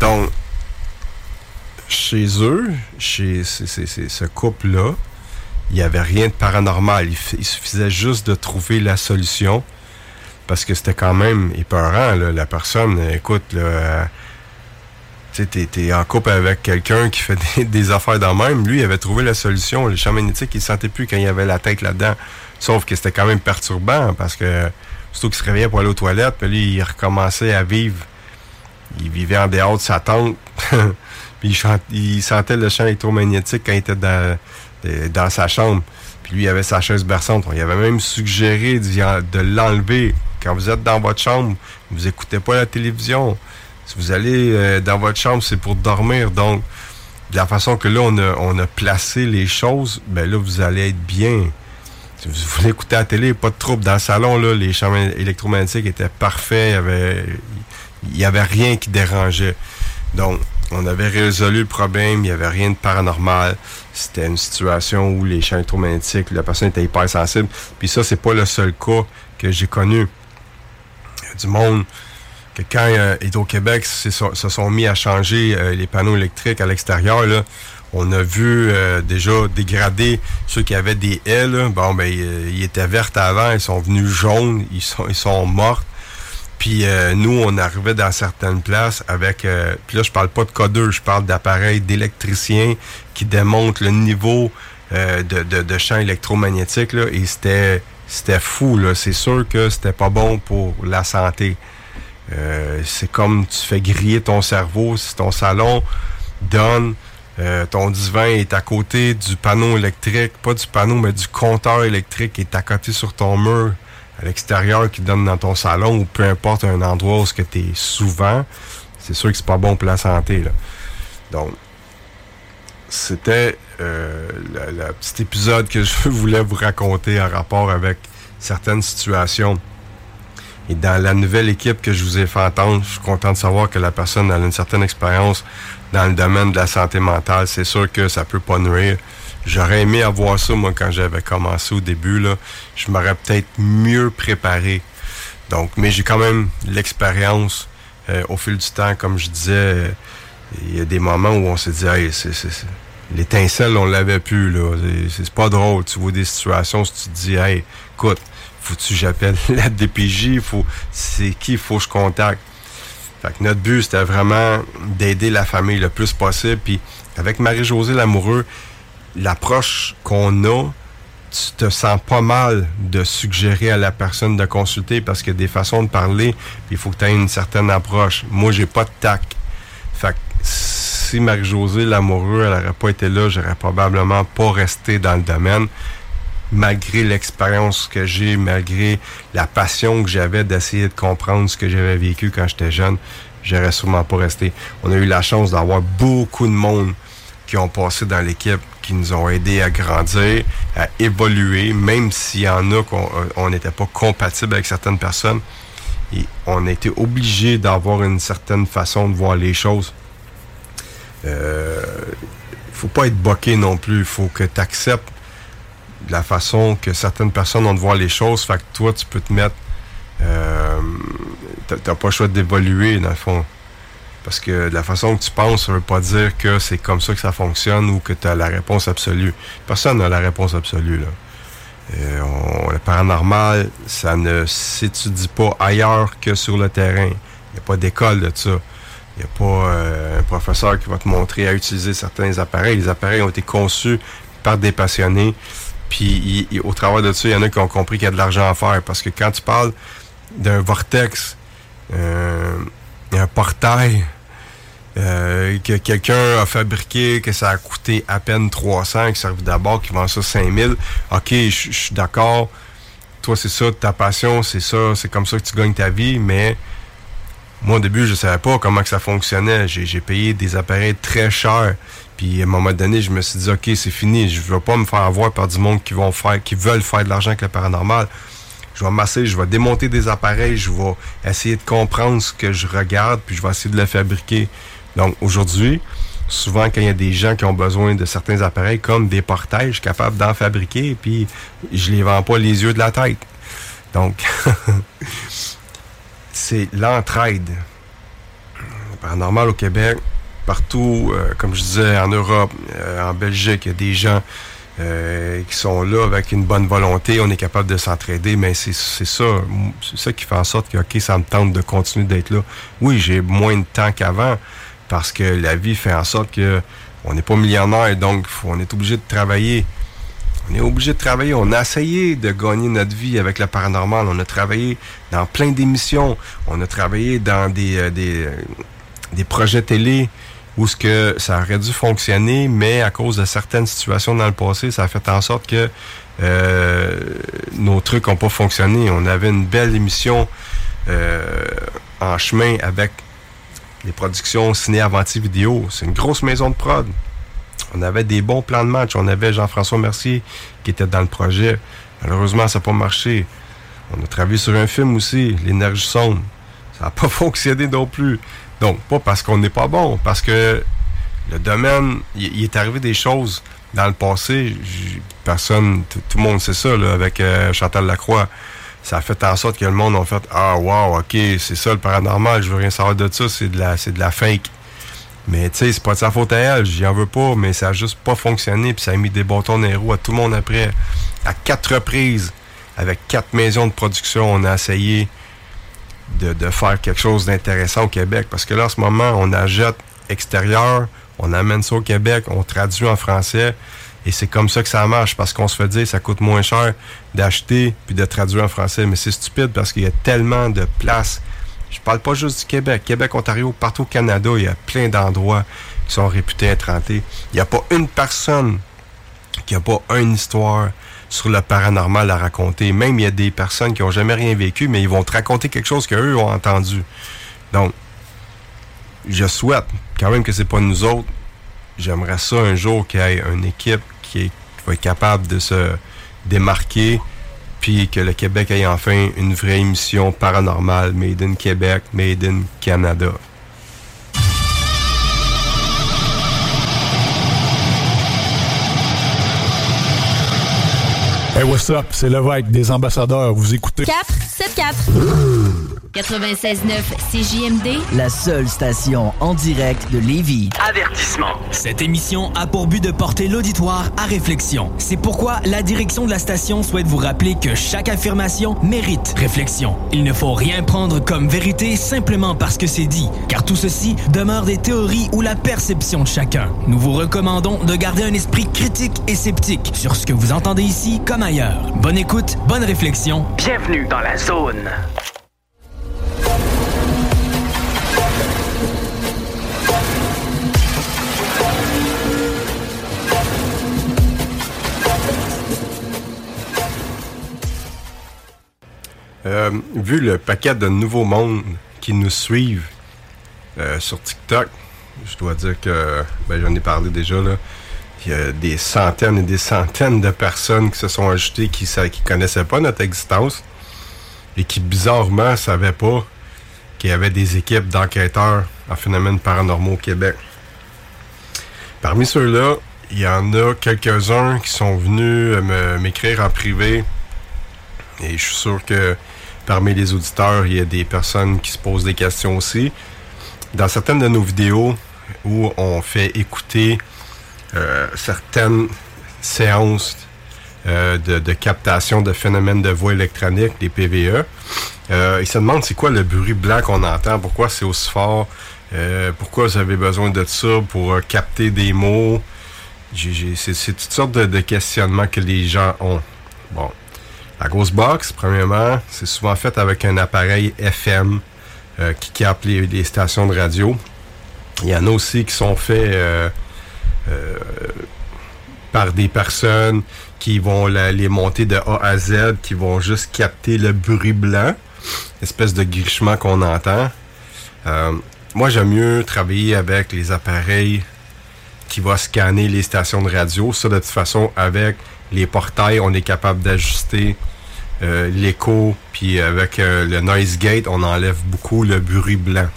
Donc, chez eux, chez ce couple-là, il n'y avait rien de paranormal. Il suffisait juste de trouver la solution. Parce que c'était quand même épeurant. La personne, euh, écoute, euh, tu t'es- t'es en couple avec quelqu'un qui fait des, affaires dans le même. Lui, il avait trouvé la solution. Les champs magnétiques, il ne sentait plus quand il avait la tête là-dedans. Sauf que c'était quand même perturbant parce que surtout qu'il se réveillait pour aller aux toilettes, puis lui, il recommençait à vivre. Il vivait en dehors de sa tente. puis il, sentait le champ électromagnétique quand il était dans, de- dans sa chambre. Puis lui, il avait sa chaise berçante. On avait même suggéré de l'enlever. Quand vous êtes dans votre chambre, vous écoutez pas la télévision. Si vous allez euh, dans votre chambre, c'est pour dormir. Donc, de la façon que là, on a, placé les choses, ben là, vous allez être bien. Si vous voulez écouter la télé, pas de trouble. Dans le salon, là, les champs électromagnétiques étaient parfaits. Il y avait, rien qui dérangeait. Donc, on avait résolu le problème. Il n'y avait rien de paranormal. C'était une situation où les champs électromagnétiques, la personne était hyper sensible. Puis ça, c'est pas le seul cas que j'ai connu. Du monde que quand euh, Hydro-Québec se sont, se sont mis à changer euh, les panneaux électriques à l'extérieur, là, on a vu euh, déjà dégrader ceux qui avaient des haies. Bon, ben, euh, ils étaient vertes avant, ils sont venus jaunes, ils sont, ils sont morts. Puis euh, nous, on arrivait dans certaines places avec... euh, puis là, je parle pas de codeurs, je parle d'appareils d'électriciens qui démontrent le niveau de, de, de champ électromagnétique. Là, et c'était c'était fou. là. C'est sûr que c'était pas bon pour la santé. Euh, c'est comme tu fais griller ton cerveau. Si ton salon donne, euh, ton divan est à côté du panneau électrique, pas du panneau, mais du compteur électrique est à côté sur ton mur à l'extérieur qui donne dans ton salon ou peu importe un endroit où tu es souvent, c'est sûr que c'est pas bon pour la santé. Là. Donc, c'était euh, le, le petit épisode que je voulais vous raconter en rapport avec certaines situations. Et dans la nouvelle équipe que je vous ai fait entendre, je suis content de savoir que la personne a une certaine expérience dans le domaine de la santé mentale. C'est sûr que ça peut pas nuire. J'aurais aimé avoir ça, moi, quand j'avais commencé au début. Là. Je m'aurais peut-être mieux préparé. Donc, mais j'ai quand même l'expérience euh, au fil du temps. Comme je disais, euh, il y a des moments où on s'est dit, hey, c'est, l'étincelle, on l'avait plus. Là. C'est, pas drôle. Tu vois des situations où tu te dis, hey, écoute, faut-tu j'appelle la DPJ? Faut, c'est qui faut que je contacte? Fait que notre but, c'était vraiment d'aider la famille le plus possible. Puis avec Marie-Josée Lamoureux, l'approche qu'on a, tu te sens pas mal de suggérer à la personne de consulter parce qu'il y a des façons de parler, il faut que tu aies une certaine approche. Moi, j'ai pas de tac. Si Marie-Josée Lamoureux, elle n'aurait pas été là, j'aurais probablement pas resté dans le domaine malgré l'expérience que j'ai, malgré la passion que j'avais d'essayer de comprendre ce que j'avais vécu quand j'étais jeune, j'aurais sûrement pas resté. On a eu la chance d'avoir beaucoup de monde qui ont passé dans l'équipe, qui nous ont aidés à grandir, à évoluer, même s'il y en a qu'on euh, n'était pas compatible avec certaines personnes. Et on a été obligé d'avoir une certaine façon de voir les choses. Euh, faut pas être boqué non plus. Il faut que tu acceptes la façon que certaines personnes ont de voir les choses. Fait que toi, tu peux te mettre. Euh, t'as- pas le choix d'évoluer, dans le fond. Parce que de la façon que tu penses, ça veut pas dire que c'est comme ça que ça fonctionne ou que tu as la réponse absolue. Personne n'a la réponse absolue, là. Euh, le paranormal, ça ne s'étudie pas ailleurs que sur le terrain. Il n'y a pas d'école de ça. Il n'y a pas euh, un professeur qui va te montrer à utiliser certains appareils. Les appareils ont été conçus par des passionnés. Puis au travers de ça, il y en a qui ont compris qu'il y a de l'argent à faire. Parce que quand tu parles d'un vortex, euh, un portail, euh, que quelqu'un a fabriqué, que ça a coûté à peine 300, qui servait d'abord, qui vend ça 5000. OK, je suis d'accord. Toi, c'est ça, ta passion, c'est ça, c'est comme ça que tu gagnes ta vie, mais moi, au début, je savais pas comment que ça fonctionnait. J'ai payé des appareils très chers. Puis, à un moment donné, je me suis dit, OK, c'est fini. Je veux pas me faire avoir par du monde qui vont faire, qui veulent faire de l'argent avec le paranormal. Je vais masser, je vais démonter des appareils, je vais essayer de comprendre ce que je regarde, puis je vais essayer de le fabriquer. Donc, aujourd'hui, souvent, quand il y a des gens qui ont besoin de certains appareils, comme des portails, je suis capable d'en fabriquer, puis je les vends pas les yeux de la tête. Donc, c'est l'entraide. Le paranormal au Québec, partout, euh, comme je disais, en Europe, euh, en Belgique, il y a des gens euh, qui sont là avec une bonne volonté. On est capable de s'entraider, mais c'est ça. C'est ça qui fait en sorte que, OK, ça me tente de continuer d'être là. Oui, j'ai moins de temps qu'avant parce que la vie fait en sorte que on n'est pas millionnaire, donc on est obligé de travailler. On est obligé de travailler. On a essayé de gagner notre vie avec le paranormal. On a travaillé dans plein d'émissions. On a travaillé dans des, euh, des, euh, des projets télé où ce que ça aurait dû fonctionner, mais à cause de certaines situations dans le passé, ça a fait en sorte que euh, nos trucs n'ont pas fonctionné. On avait une belle émission euh, en chemin avec les productions Ciné Avanti Vidéo. C'est une grosse maison de prod. On avait des bons plans de match. On avait Jean-François Mercier qui était dans le projet. Malheureusement, ça n'a pas marché. On a travaillé sur un film aussi, L'énergie sombre. Ça n'a pas fonctionné non plus. Donc, pas parce qu'on n'est pas bon, parce que le domaine, il, est arrivé des choses dans le passé. Personne, tout le monde sait ça, avec euh, Chantal Lacroix. Ça a fait en sorte que le monde a fait Ah, wow, OK, c'est ça le paranormal, je veux rien savoir de ça, c'est de la, c'est de la fake. Mais tu sais, c'est pas de sa faute à elle, j'y en veux pas, mais ça a juste pas fonctionné, puis ça a mis des bâtons dans les roues à tout le monde après. À quatre reprises, avec quatre maisons de production, on a essayé de, de faire quelque chose d'intéressant au Québec. Parce que là, en ce moment, on achète extérieur, on amène ça au Québec, on traduit en français, et c'est comme ça que ça marche, parce qu'on se fait dire ça coûte moins cher d'acheter puis de traduire en français. Mais c'est stupide parce qu'il y a tellement de places. Je parle pas juste du Québec. Québec, Ontario, partout au Canada, il y a plein d'endroits qui sont réputés être. Il n'y a pas une personne qui n'a pas une histoire sur le paranormal à raconter. Même il y a des personnes qui n'ont jamais rien vécu, mais ils vont te raconter quelque chose qu'eux ont entendu. Donc, je souhaite quand même que c'est pas nous autres. J'aimerais ça un jour qu'il y ait une équipe qui, qui va être capable de se démarquer puis que le Québec ait enfin une vraie émission paranormale, Made in Québec, Made in Canada. Hey, what's up? C'est Lévesque des ambassadeurs. Vous écoutez. 4, 7, 4. 96.9 CJMD. La seule station en direct de Lévis. Avertissement. Cette émission a pour but de porter l'auditoire à réflexion. C'est pourquoi la direction de la station souhaite vous rappeler que chaque affirmation mérite réflexion. Il ne faut rien prendre comme vérité simplement parce que c'est dit, car tout ceci demeure des théories ou la perception de chacun. Nous vous recommandons de garder un esprit critique et sceptique sur ce que vous entendez ici comme ailleurs. Bonne écoute, bonne réflexion. Bienvenue dans la zone. Euh, vu le paquet de nouveaux mondes qui nous suivent euh, sur TikTok, je dois dire que ben, j'en ai parlé déjà là. Y a des centaines et des centaines de personnes qui se sont ajoutées qui ne connaissaient pas notre existence et qui bizarrement ne savaient pas qu'il y avait des équipes d'enquêteurs en phénomènes paranormaux au Québec. Parmi ceux-là, il y en a quelques-uns qui sont venus me- m'écrire en privé et je suis sûr que parmi les auditeurs, il y a des personnes qui se posent des questions aussi. Dans certaines de nos vidéos où on fait écouter euh, certaines séances euh, de, captation de phénomènes de voix électronique, les PVE, euh, ils se demandent c'est quoi le bruit blanc qu'on entend, pourquoi c'est aussi fort, euh, pourquoi vous avez besoin de ça pour capter des mots. C'est toutes sortes de, de questionnements que les gens ont. Bon. La grosse box, premièrement, c'est souvent fait avec un appareil FM qui capte les, les stations de radio. Il y en a aussi qui sont faits par des personnes qui vont les monter de A à Z, qui vont juste capter le bruit blanc, espèce de grichement qu'on entend. Euh, moi, j'aime mieux travailler avec les appareils qui va scanner les stations de radio. Ça, de toute façon, avec les portails, on est capable d'ajuster euh, l'écho, puis avec euh, le noise gate, on enlève beaucoup le bruit blanc.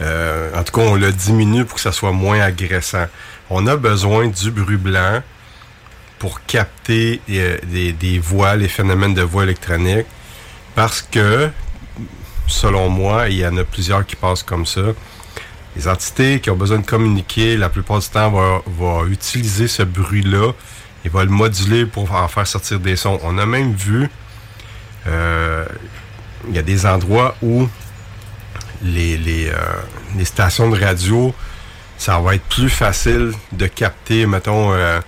Euh, en tout cas, on le diminue pour que ça soit moins agressant. On a besoin du bruit blanc pour capter euh, des, voix, les phénomènes de voix électronique, parce que, selon moi, il y en a plusieurs qui passent comme ça. Les entités qui ont besoin de communiquer, la plupart du temps, vont, vont utiliser ce bruit-là et vont le moduler pour en faire sortir des sons. On a même vu, euh, il y a des endroits où les, les, euh, les stations de radio, ça va être plus facile de capter, mettons, euh,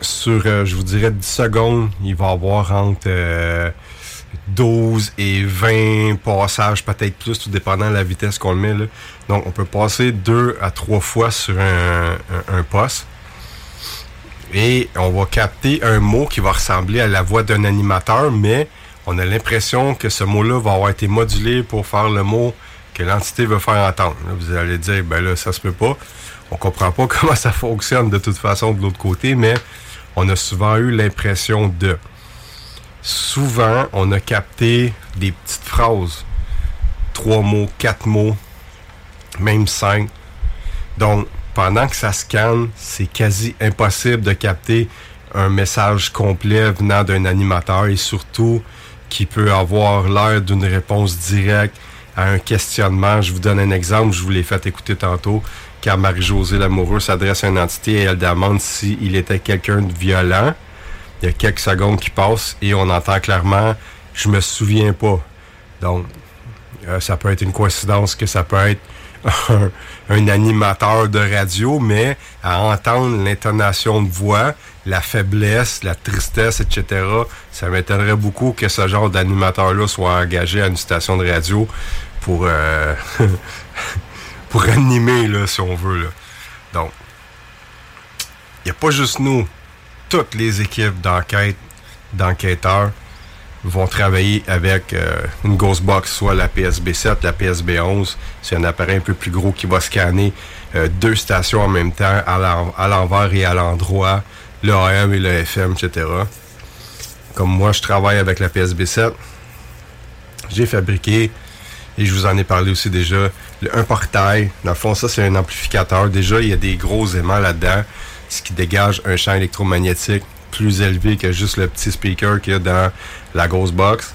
sur, euh, je vous dirais, 10 secondes, il va y avoir entre euh, 12 et 20 passages, peut-être plus, tout dépendant de la vitesse qu'on le met. Donc, on peut passer deux à trois fois sur un- un poste. Et on va capter un mot qui va ressembler à la voix d'un animateur, mais on a l'impression que ce mot-là va avoir été modulé pour faire le mot que l'entité veut faire entendre. Vous allez dire, ben là, ça se peut pas. On comprend pas comment ça fonctionne de toute façon de l'autre côté, mais on a souvent eu l'impression de. Souvent, on a capté des petites phrases. Trois mots, quatre mots, même cinq. Donc, pendant que ça scanne, c'est quasi impossible de capter un message complet venant d'un animateur et surtout qui peut avoir l'air d'une réponse directe à un questionnement. Je vous donne un exemple, je vous l'ai fait écouter tantôt, car Marie-Josée Lamoureux s'adresse à une entité et elle demande s'il était quelqu'un de violent. Il y a quelques secondes qui passent et on entend clairement « je me souviens pas ». Donc, euh, ça peut être une coïncidence que ça peut être un, animateur de radio, mais à entendre l'intonation de voix, la faiblesse, la tristesse, etc., ça m'étonnerait beaucoup que ce genre d'animateur-là soit engagé à une station de radio pour, euh, animer, là, si on veut. Donc, il n'y a pas juste nous. Toutes les équipes d'enquête, d'enquêteurs, vont travailler avec euh, une Ghostbox, soit la PSB7, la PSB11. C'est un appareil un peu plus gros qui va scanner euh, deux stations en même temps, à l'en- à l'envers et à l'endroit, le AM et le FM, etc. comme moi, je travaille avec la PSB7, j'ai fabriqué, et je vous en ai parlé aussi déjà, un portail. Dans le fond, ça, c'est un amplificateur. Déjà, il y a des gros aimants là-dedans, ce qui dégage un champ électromagnétique plus élevé que juste le petit speaker qu'il y a dans la grosse box.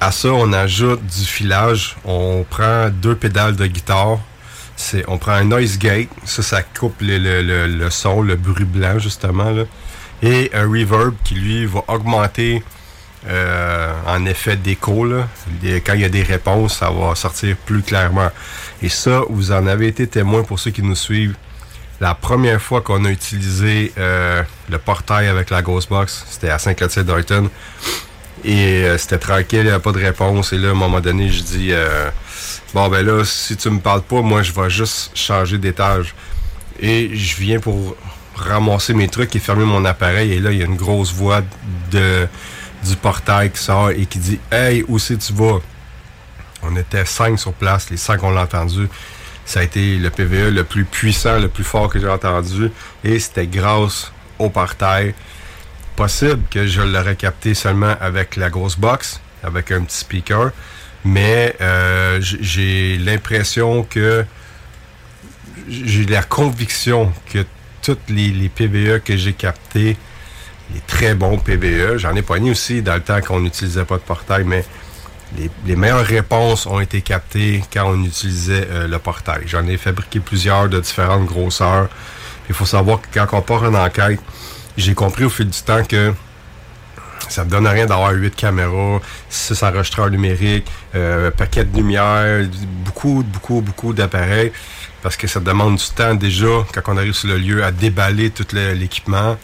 À ça, on ajoute du filage. On prend deux pédales de guitare. C'est, on prend un noise gate. Ça, ça coupe le, le, le, son, le bruit blanc, justement. Et un reverb qui, lui, va augmenter euh, en effet d'écho. Quand il y a des réponses, ça va sortir plus clairement. Et ça, vous en avez été témoin pour ceux qui nous suivent. La première fois qu'on a utilisé euh, le portail avec la Ghostbox, c'était à Saint-Clotilde-Darton. Et euh, c'était tranquille, il n'y avait pas de réponse. Et là, à un moment donné, je dis euh, Bon, ben là, si tu me parles pas, moi, je vais juste changer d'étage. Et je viens pour ramasser mes trucs et fermer mon appareil. Et là, il y a une grosse voix de, du portail qui sort et qui dit Hey, où c'est tu vas? On était cinq sur place, les cinq on l'a entendu. Ça a été le PVE le plus puissant, le plus fort que j'ai entendu. Et c'était grâce au portail possible que je l'aurais capté seulement avec la grosse box, avec un petit speaker. Mais euh, j'ai l'impression que j'ai la conviction que tous les, les PVE que j'ai captés, les très bons PVE, j'en ai poigné aussi dans le temps qu'on n'utilisait pas de portail, mais les, meilleures réponses ont été captées quand on utilisait euh, le portail. J'en ai fabriqué plusieurs de différentes grosseurs. Il faut savoir que quand on part en enquête, j'ai compris au fil du temps que ça me donne rien d'avoir 8 caméras, 6 enregistreurs numériques, euh, paquet de lumière, beaucoup, beaucoup, beaucoup d'appareils, parce que ça demande du temps déjà, quand on arrive sur le lieu, à déballer tout l'équipement,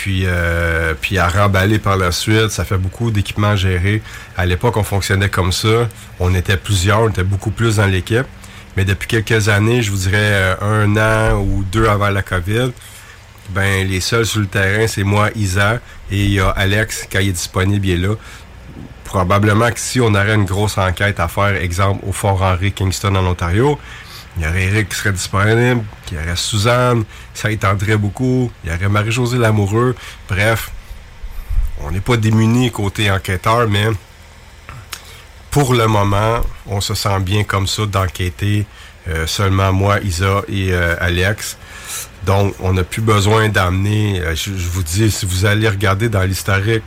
puis, euh, puis à remballer par la suite. Ça fait beaucoup d'équipements à gérer. À l'époque, on fonctionnait comme ça. On était plusieurs, on était beaucoup plus dans l'équipe. Mais depuis quelques années, je vous dirais euh, un an ou deux avant la COVID, ben les seuls sur le terrain, c'est moi, Isa, et il y a Alex, quand il est disponible, il est là. Probablement que si on aurait une grosse enquête à faire, exemple, au Fort Henry, Kingston, en Ontario, il y aurait Eric qui serait disponible, il y aurait Suzanne, ça étendrait beaucoup, il y aurait Marie-Josée Lamoureux. Bref, on n'est pas démunis côté enquêteur, mais pour le moment, on se sent bien comme ça d'enquêter euh, seulement moi, Isa et euh, Alex. Donc, on n'a plus besoin d'amener, euh, je, vous dis, si vous allez regarder dans l'historique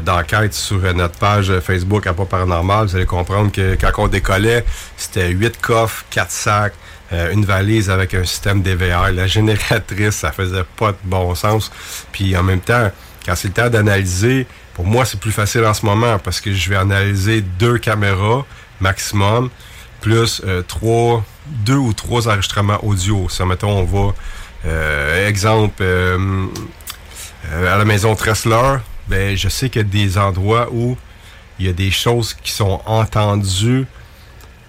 d'enquête sur euh, notre page euh, Facebook à pas paranormal, vous allez comprendre que quand on décollait, c'était huit coffres, quatre sacs, euh, une valise avec un système DVR. La génératrice, ça faisait pas de bon sens. Puis en même temps, quand c'est le temps d'analyser, pour moi, c'est plus facile en ce moment parce que je vais analyser deux caméras maximum, plus euh, trois, deux ou trois enregistrements audio. Ça, mettons, on va, euh, exemple, euh, euh, à la maison Tressler, ben, je sais qu'il y a des endroits où il y a des choses qui sont entendues.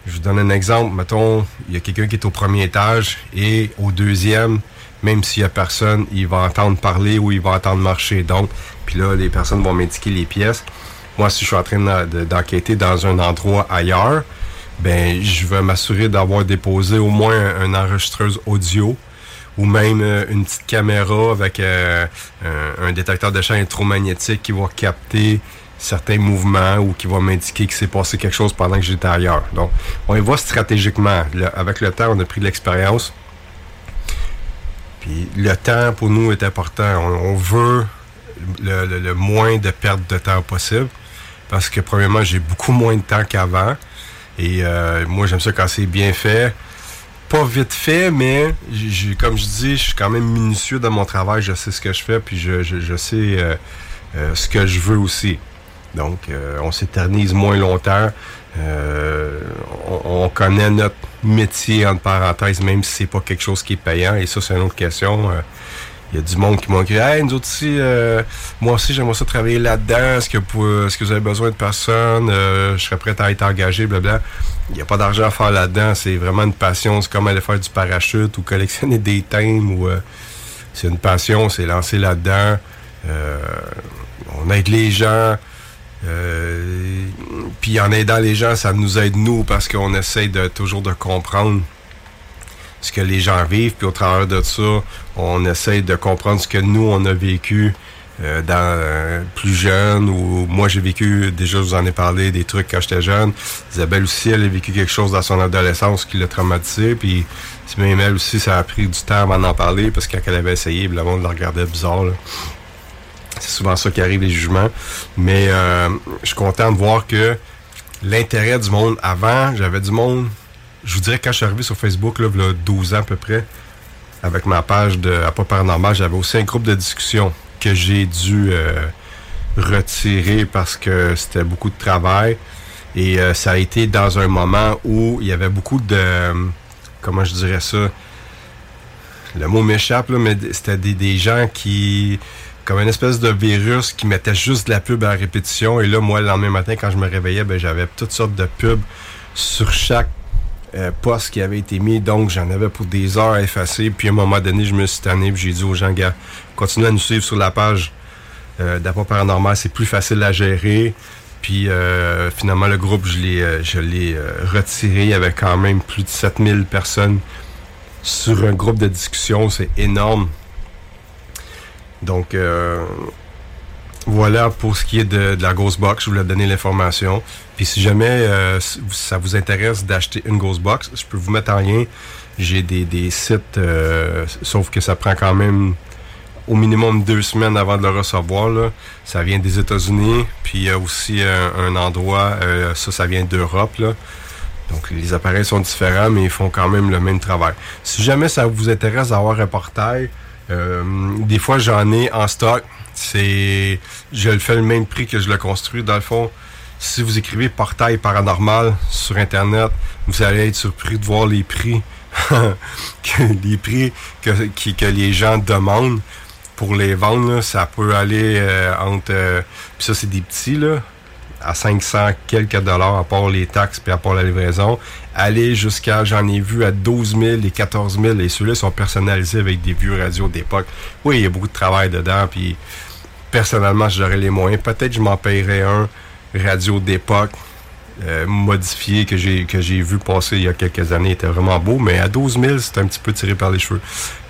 Je vous donne un exemple. Mettons, il y a quelqu'un qui est au premier étage et au deuxième, même s'il y a personne, il va entendre parler ou il va entendre marcher. Donc, puis là, les personnes vont m'indiquer les pièces. Moi, si je suis en train de- de- d'enquêter dans un endroit ailleurs, ben, je vais m'assurer d'avoir déposé au moins un, un enregistreuse audio ou même euh, une petite caméra avec euh, un, détecteur de champ électromagnétique qui va capter certains mouvements ou qui va m'indiquer qu'il s'est passé quelque chose pendant que j'étais ailleurs. Donc, on y va stratégiquement. Avec le temps, on a pris de l'expérience. Puis le temps pour nous est important. On, veut le moins de perte de temps possible. Parce que premièrement, j'ai beaucoup moins de temps qu'avant. Et euh, moi, j'aime ça quand c'est bien fait. Pas vite fait, mais comme je dis, je suis quand même minutieux dans mon travail. Je sais ce que je fais, puis je, je- je sais euh, euh, ce que je veux aussi. Donc, euh, on s'éternise moins longtemps. Euh, on, on connaît notre métier, entre parenthèses, même si c'est pas quelque chose qui est payant. Et ça, c'est une autre question. Il y a du monde qui m'ont écrit Hey, nous autres euh, moi aussi, j'aimerais ça travailler là-dedans. Est-ce que, est-ce que vous avez besoin de personnes Euh, Je serais prêt à être engagé, blablabla. Il n'y a pas d'argent à faire là-dedans. C'est vraiment une passion. C'est comme aller faire du parachute ou collectionner des thèmes. Ou, euh, c'est une passion, c'est lancer là-dedans. Euh, on aide les gens. Euh, puis en aidant les gens, ça nous aide nous parce qu'on essaie de toujours de comprendre ce que les gens vivent. Puis au travers de ça, on essaie de comprendre ce que nous, on a vécu euh, dans euh, plus jeune ou moi j'ai vécu déjà je vous en ai parlé des trucs quand j'étais jeune Isabelle aussi elle a vécu quelque chose dans son adolescence qui l'a traumatisé puis même elle aussi ça a pris du temps avant d'en parler parce que quand elle avait essayé le monde la regardait bizarre là. c'est souvent ça qui arrive les jugements mais euh, je suis content de voir que l'intérêt du monde avant j'avais du monde je vous dirais quand je suis arrivé sur Facebook là, il y a 12 ans à peu près avec ma page de à pas paranormal j'avais aussi un groupe de discussion que j'ai dû euh, retirer parce que c'était beaucoup de travail. Et euh, ça a été dans un moment où il y avait beaucoup de... comment je dirais ça? Le mot m'échappe, là, mais c'était des, gens qui... Comme une espèce de virus qui mettait juste de la pub à répétition. Et là, moi, le lendemain matin, quand je me réveillais, ben, j'avais toutes sortes de pubs sur chaque euh, poste qui avait été mis. Donc, j'en avais pour des heures à effacer. Puis, à un moment donné, je me suis tanné. Puis, j'ai dit aux gens, gars, continuez à nous suivre sur la page euh, d'Apport Paranormal. C'est plus facile à gérer. Puis, euh, finalement, le groupe, je l'ai, euh, je l'ai euh, retiré. Il y avait quand même plus de 7000 personnes sur un groupe de discussion. C'est énorme. Donc, voilà pour ce qui est de, de la Ghost Box. Je voulais donner l'information. Puis si jamais euh, ça vous intéresse d'acheter une Ghost Box, je peux vous mettre en lien. J'ai des, des sites, euh, sauf que ça prend quand même au minimum deux semaines avant de le recevoir. Là. Ça vient des États-Unis. Puis il y a aussi un, un endroit, euh, ça, ça vient d'Europe. Donc les appareils sont différents, mais ils font quand même le même travail. Si jamais ça vous intéresse d'avoir un portail, euh, des fois j'en ai en stock. C'est, je le fais le même prix que je le construis. Dans le fond, si vous écrivez portail paranormal sur internet, vous allez être surpris de voir les prix, que, les prix que, que les gens demandent pour les vendre. là. ça peut aller euh, entre, euh, puis ça c'est des petits là, à 500 quelques dollars à part les taxes puis à part la livraison, aller jusqu'à, j'en ai vu à 12 000 et 14 000 et ceux-là sont personnalisés avec des vieux radios d'époque. Oui, il y a beaucoup de travail dedans puis personnellement, j'aurais les moyens. Peut-être je m'en payerais un radio d'époque euh, modifié que j'ai que j'ai vu passer il y a quelques années. Était vraiment beau, mais à 12 000, c'est un petit peu tiré par les cheveux.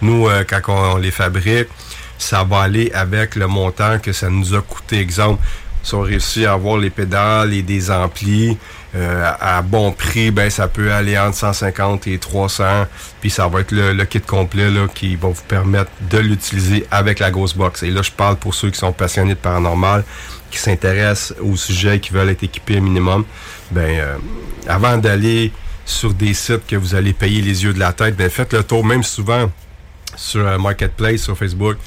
Nous, euh, quand on, les fabrique, ça va aller avec le montant que ça nous a coûté. Exemple, si on réussit à avoir les pédales et des amplis euh, à bon prix, ben ça peut aller entre 150 et 300. Puis ça va être le, le kit complet là, qui va vous permettre de l'utiliser avec la grosse box. Et là, je parle pour ceux qui sont passionnés de paranormal, qui s'intéressent au sujet, qui veulent être équipés un minimum. Ben, euh, avant d'aller sur des sites que vous allez payer les yeux de la tête, ben faites le tour, même souvent sur euh, Marketplace, sur Facebook.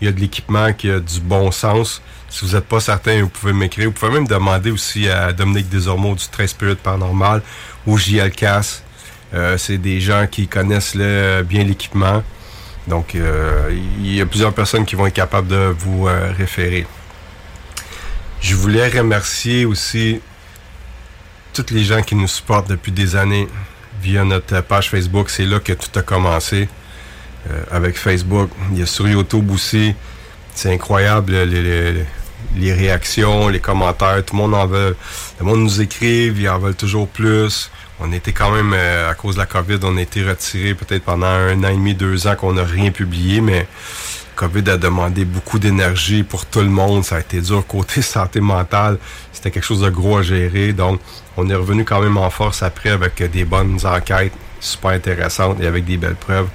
Il y a de l'équipement qui a du bon sens. Si vous n'êtes pas certain, vous pouvez m'écrire. Vous pouvez même demander aussi à Dominique Desormeaux du Très Spirit Paranormal ou JL Cass. Euh, c'est des gens qui connaissent le- bien l'équipement. Donc, euh, il y a plusieurs personnes qui vont être capables de vous euh, référer. Je voulais remercier aussi toutes les gens qui nous supportent depuis des années via notre page Facebook. C'est là que tout a commencé euh, avec Facebook. Il y a sur YouTube aussi. C'est incroyable les, réactions, les commentaires. Tout le monde en veut. Le monde nous écrive, ils en veulent toujours plus. On était quand même, euh, à cause de la COVID, on a été retiré peut-être pendant un an et demi, deux ans qu'on n'a rien publié, mais COVID a demandé beaucoup d'énergie pour tout le monde. Ça a été dur côté santé mentale. C'était quelque chose de gros à gérer. Donc, on est revenu quand même en force après avec des bonnes enquêtes super intéressantes et avec des belles preuves.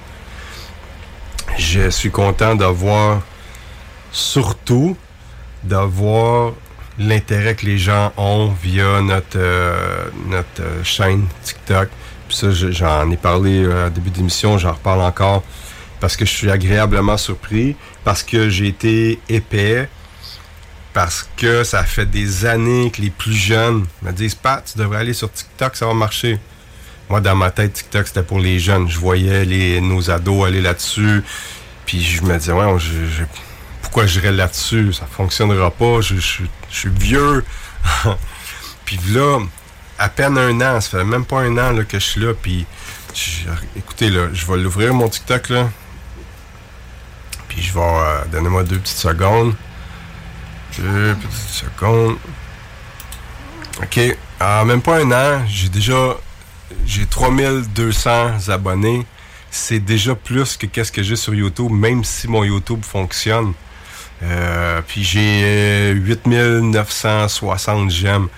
Je suis content de voir, surtout, de voir l'intérêt que les gens ont via notre, euh, notre euh, chaîne TikTok. Puis ça, je- j'en ai parlé euh, au début d'émission, j'en reparle encore parce que je suis agréablement surpris, parce que j'ai été épais, parce que ça fait des années que les plus jeunes me disent Pat, tu devrais aller sur TikTok, ça va marcher. Moi, dans ma tête, TikTok, c'était pour les jeunes. Je voyais les, nos ados aller là-dessus. Puis je me disais, ouais, je- pourquoi j'irais là-dessus? Ça fonctionnera pas. Je, suis vieux. puis là, à peine un an, ça fait même pas un an que je suis là. Puis écoutez, là, je vais l'ouvrir mon TikTok, là. Puis je vais... euh, Donnez-moi deux petites secondes. Deux petites secondes. OK. En même pas un an, j'ai déjà... J'ai 3200 abonnés. C'est déjà plus que qu'est-ce que j'ai sur YouTube, même si mon YouTube fonctionne. Euh, puis j'ai 8960 j'aime.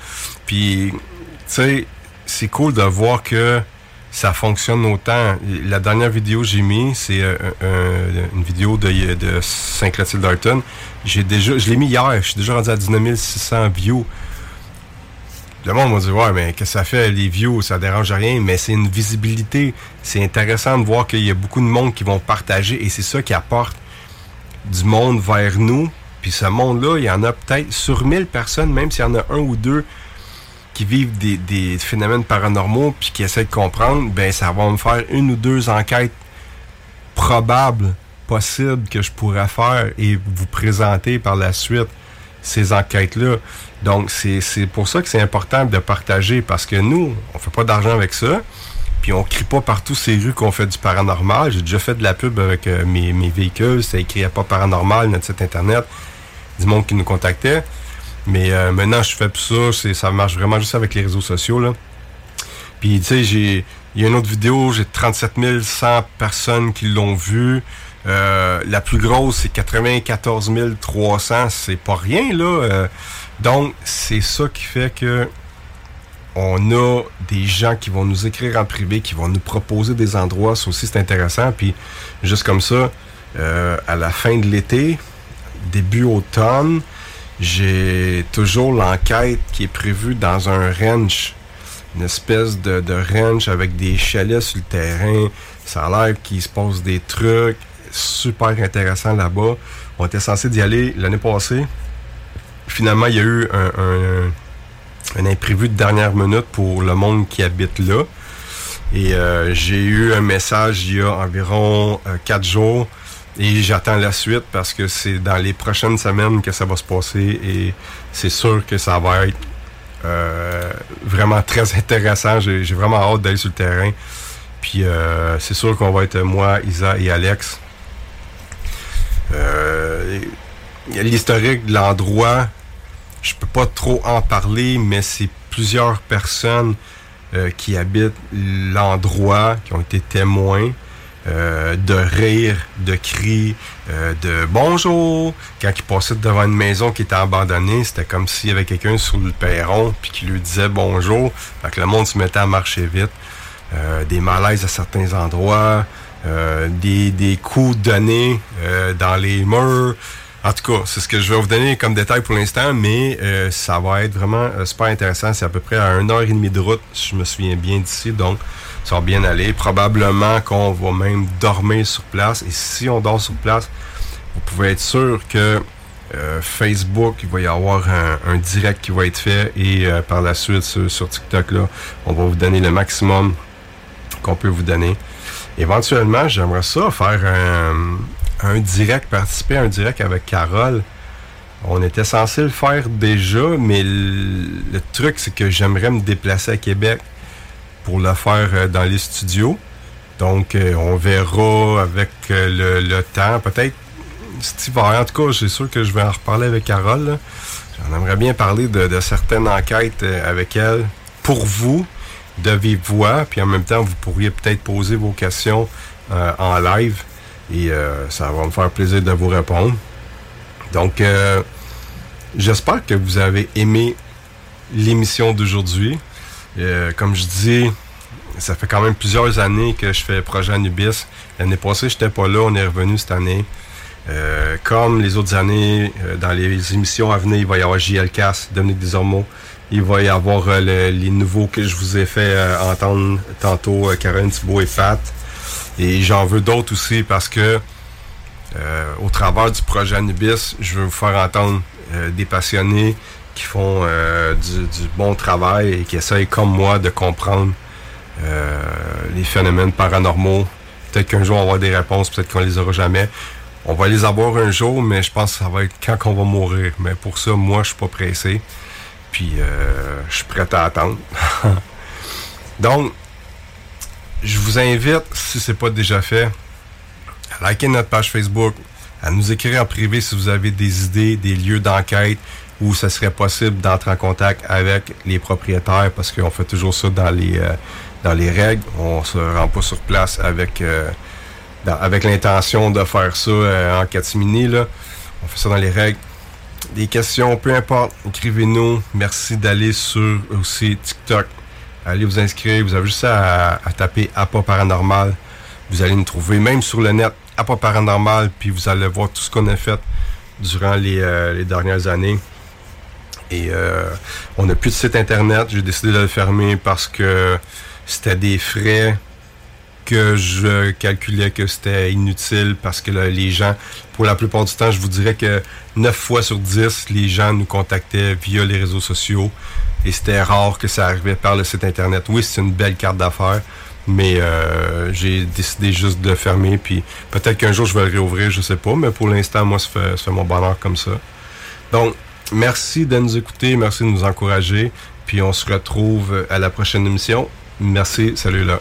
Puis, tu sais, c'est cool de voir que ça fonctionne autant. La dernière vidéo que j'ai mis, c'est euh, un- une vidéo de, de Saint-Clotilde Darton. J'ai déjà, je l'ai mis hier, je suis déjà rendu à 19 600 views. Le monde m'a dit, ouais, mais que ça fait, les views, ça dérange rien, mais c'est une visibilité. C'est intéressant de voir qu'il y a beaucoup de monde qui vont partager et c'est ça qui apporte du monde vers nous. Puis ce monde-là, il y en a peut-être sur 1000 personnes, même s'il y en a un ou deux qui vivent des, des phénomènes paranormaux puis qui essaient de comprendre, ben ça va me faire une ou deux enquêtes probables, possibles que je pourrais faire et vous présenter par la suite ces enquêtes-là. Donc, c'est pour ça que c'est important de partager parce que nous, on fait pas d'argent avec ça. Puis on crie pas partout ces rues qu'on fait du paranormal. J'ai déjà fait de la pub avec euh, mes, mes véhicules. C'était écrit à pas paranormal, notre site internet. Du monde qui nous contactait. Mais euh, maintenant, je fais plus ça. Ça marche vraiment juste avec les réseaux sociaux. Là. Puis, tu sais, j'ai. Il y a une autre vidéo, j'ai 37 100 personnes qui l'ont vue. Euh, la plus grosse, c'est 94 300. C'est pas rien, là. Euh, donc, c'est ça qui fait que on a des gens qui vont nous écrire en privé, qui vont nous proposer des endroits. Ça aussi, c'est intéressant. Puis, juste comme ça, euh, à la fin de l'été, début automne, j'ai toujours l'enquête qui est prévue dans un ranch. Une espèce de, ranch avec des chalets sur le terrain. Ça a l'air qu'il se passe des trucs super intéressants là-bas. On était censé d'y aller l'année passée. Finalement, il y a eu un- un imprévu de dernière minute pour le monde qui habite là. Et euh, j'ai eu un message il y a environ euh, quatre jours et j'attends la suite parce que c'est dans les prochaines semaines que ça va se passer et c'est sûr que ça va être euh, vraiment très intéressant. J'ai vraiment hâte d'aller sur le terrain. Puis euh, c'est sûr qu'on va être moi, Isa et Alex. Euh, l'historique de l'endroit. Je peux pas trop en parler, mais c'est plusieurs personnes euh, qui habitent l'endroit, qui ont été témoins euh, de rires, de cris, euh, de bonjour. Quand ils passaient devant une maison qui était abandonnée, c'était comme s'il y avait quelqu'un sur le perron puis qui lui disait bonjour. Fait que le monde se mettait à marcher vite. Euh, des malaises à certains endroits, euh, des, des coups donnés euh, dans les murs. En tout cas, c'est ce que je vais vous donner comme détail pour l'instant, mais euh, ça va être vraiment euh, super intéressant. C'est à peu près à une heure et demie de route, si je me souviens bien d'ici, donc ça va bien aller. Probablement qu'on va même dormir sur place. Et si on dort sur place, vous pouvez être sûr que euh, Facebook, il va y avoir un, un direct qui va être fait et euh, par la suite sur, sur TikTok, là, on va vous donner le maximum qu'on peut vous donner. Éventuellement, j'aimerais ça faire un, un direct, participer à un direct avec Carole. On était censé le faire déjà, mais le, truc, c'est que j'aimerais me déplacer à Québec pour le faire euh, dans les studios. Donc, euh, on verra avec euh, le, temps. Peut-être cet hiver. En tout cas, c'est sûr que je vais en reparler avec Carole. J'en aimerais bien parler de, certaines enquêtes avec elle pour vous, de vive voix. Puis en même temps, vous pourriez peut-être poser vos questions en live. Et euh, ça va me faire plaisir de vous répondre. Donc, euh, j'espère que vous avez aimé l'émission d'aujourd'hui. Euh, comme je dis, ça fait quand même plusieurs années que je fais Projet Anubis. L'année passée, j'étais pas là, on est revenu cette année. Euh, comme les autres années, dans les émissions à venir, il va y avoir JLCAS, Dominique Desormeaux. Il va y avoir le- les nouveaux que je vous ai fait entendre tantôt, Caroline Thibault et Fat. Et j'en veux d'autres aussi parce que euh, au travers du projet Anubis, je veux vous faire entendre euh, des passionnés qui font euh, du, bon travail et qui essayent, comme moi, de comprendre les phénomènes paranormaux. Peut-être qu'un jour on va avoir des réponses, peut-être qu'on les aura jamais. On va les avoir un jour, mais je pense que ça va être quand on va mourir. Mais pour ça, moi, je suis pas pressé. Puis, je suis prêt à attendre. Donc, je vous invite, si c'est pas déjà fait, à liker notre page Facebook, à nous écrire en privé si vous avez des idées, des lieux d'enquête où ça serait possible d'entrer en contact avec les propriétaires parce qu'on fait toujours ça dans les euh, dans les règles. On se rend pas sur place avec euh, avec l'intention de faire ça euh, en catimini là. On fait ça dans les règles. Des questions, peu importe, écrivez-nous. Merci d'aller sur aussi TikTok. Allez vous inscrire. Vous avez juste à, à taper Appa Paranormal. Vous allez nous trouver même sur le net, Appa Paranormal, puis vous allez voir tout ce qu'on a fait durant les, euh, dernières années. Et euh, on n'a plus de site internet. J'ai décidé de le fermer parce que c'était des frais que je calculais que c'était inutile parce que les gens, pour la plupart du temps, je vous dirais que 9 fois sur 10, les gens nous contactaient via les réseaux sociaux et c'était rare que ça arrivait par le site internet. Oui, c'est une belle carte d'affaires, mais euh, j'ai décidé juste de fermer. Puis peut-être qu'un jour je vais le réouvrir, je sais pas, mais pour l'instant, moi, ça fait, ça fait mon bonheur comme ça. Donc, merci de nous écouter, merci de nous encourager. Puis on se retrouve à la prochaine émission. Merci, salut là.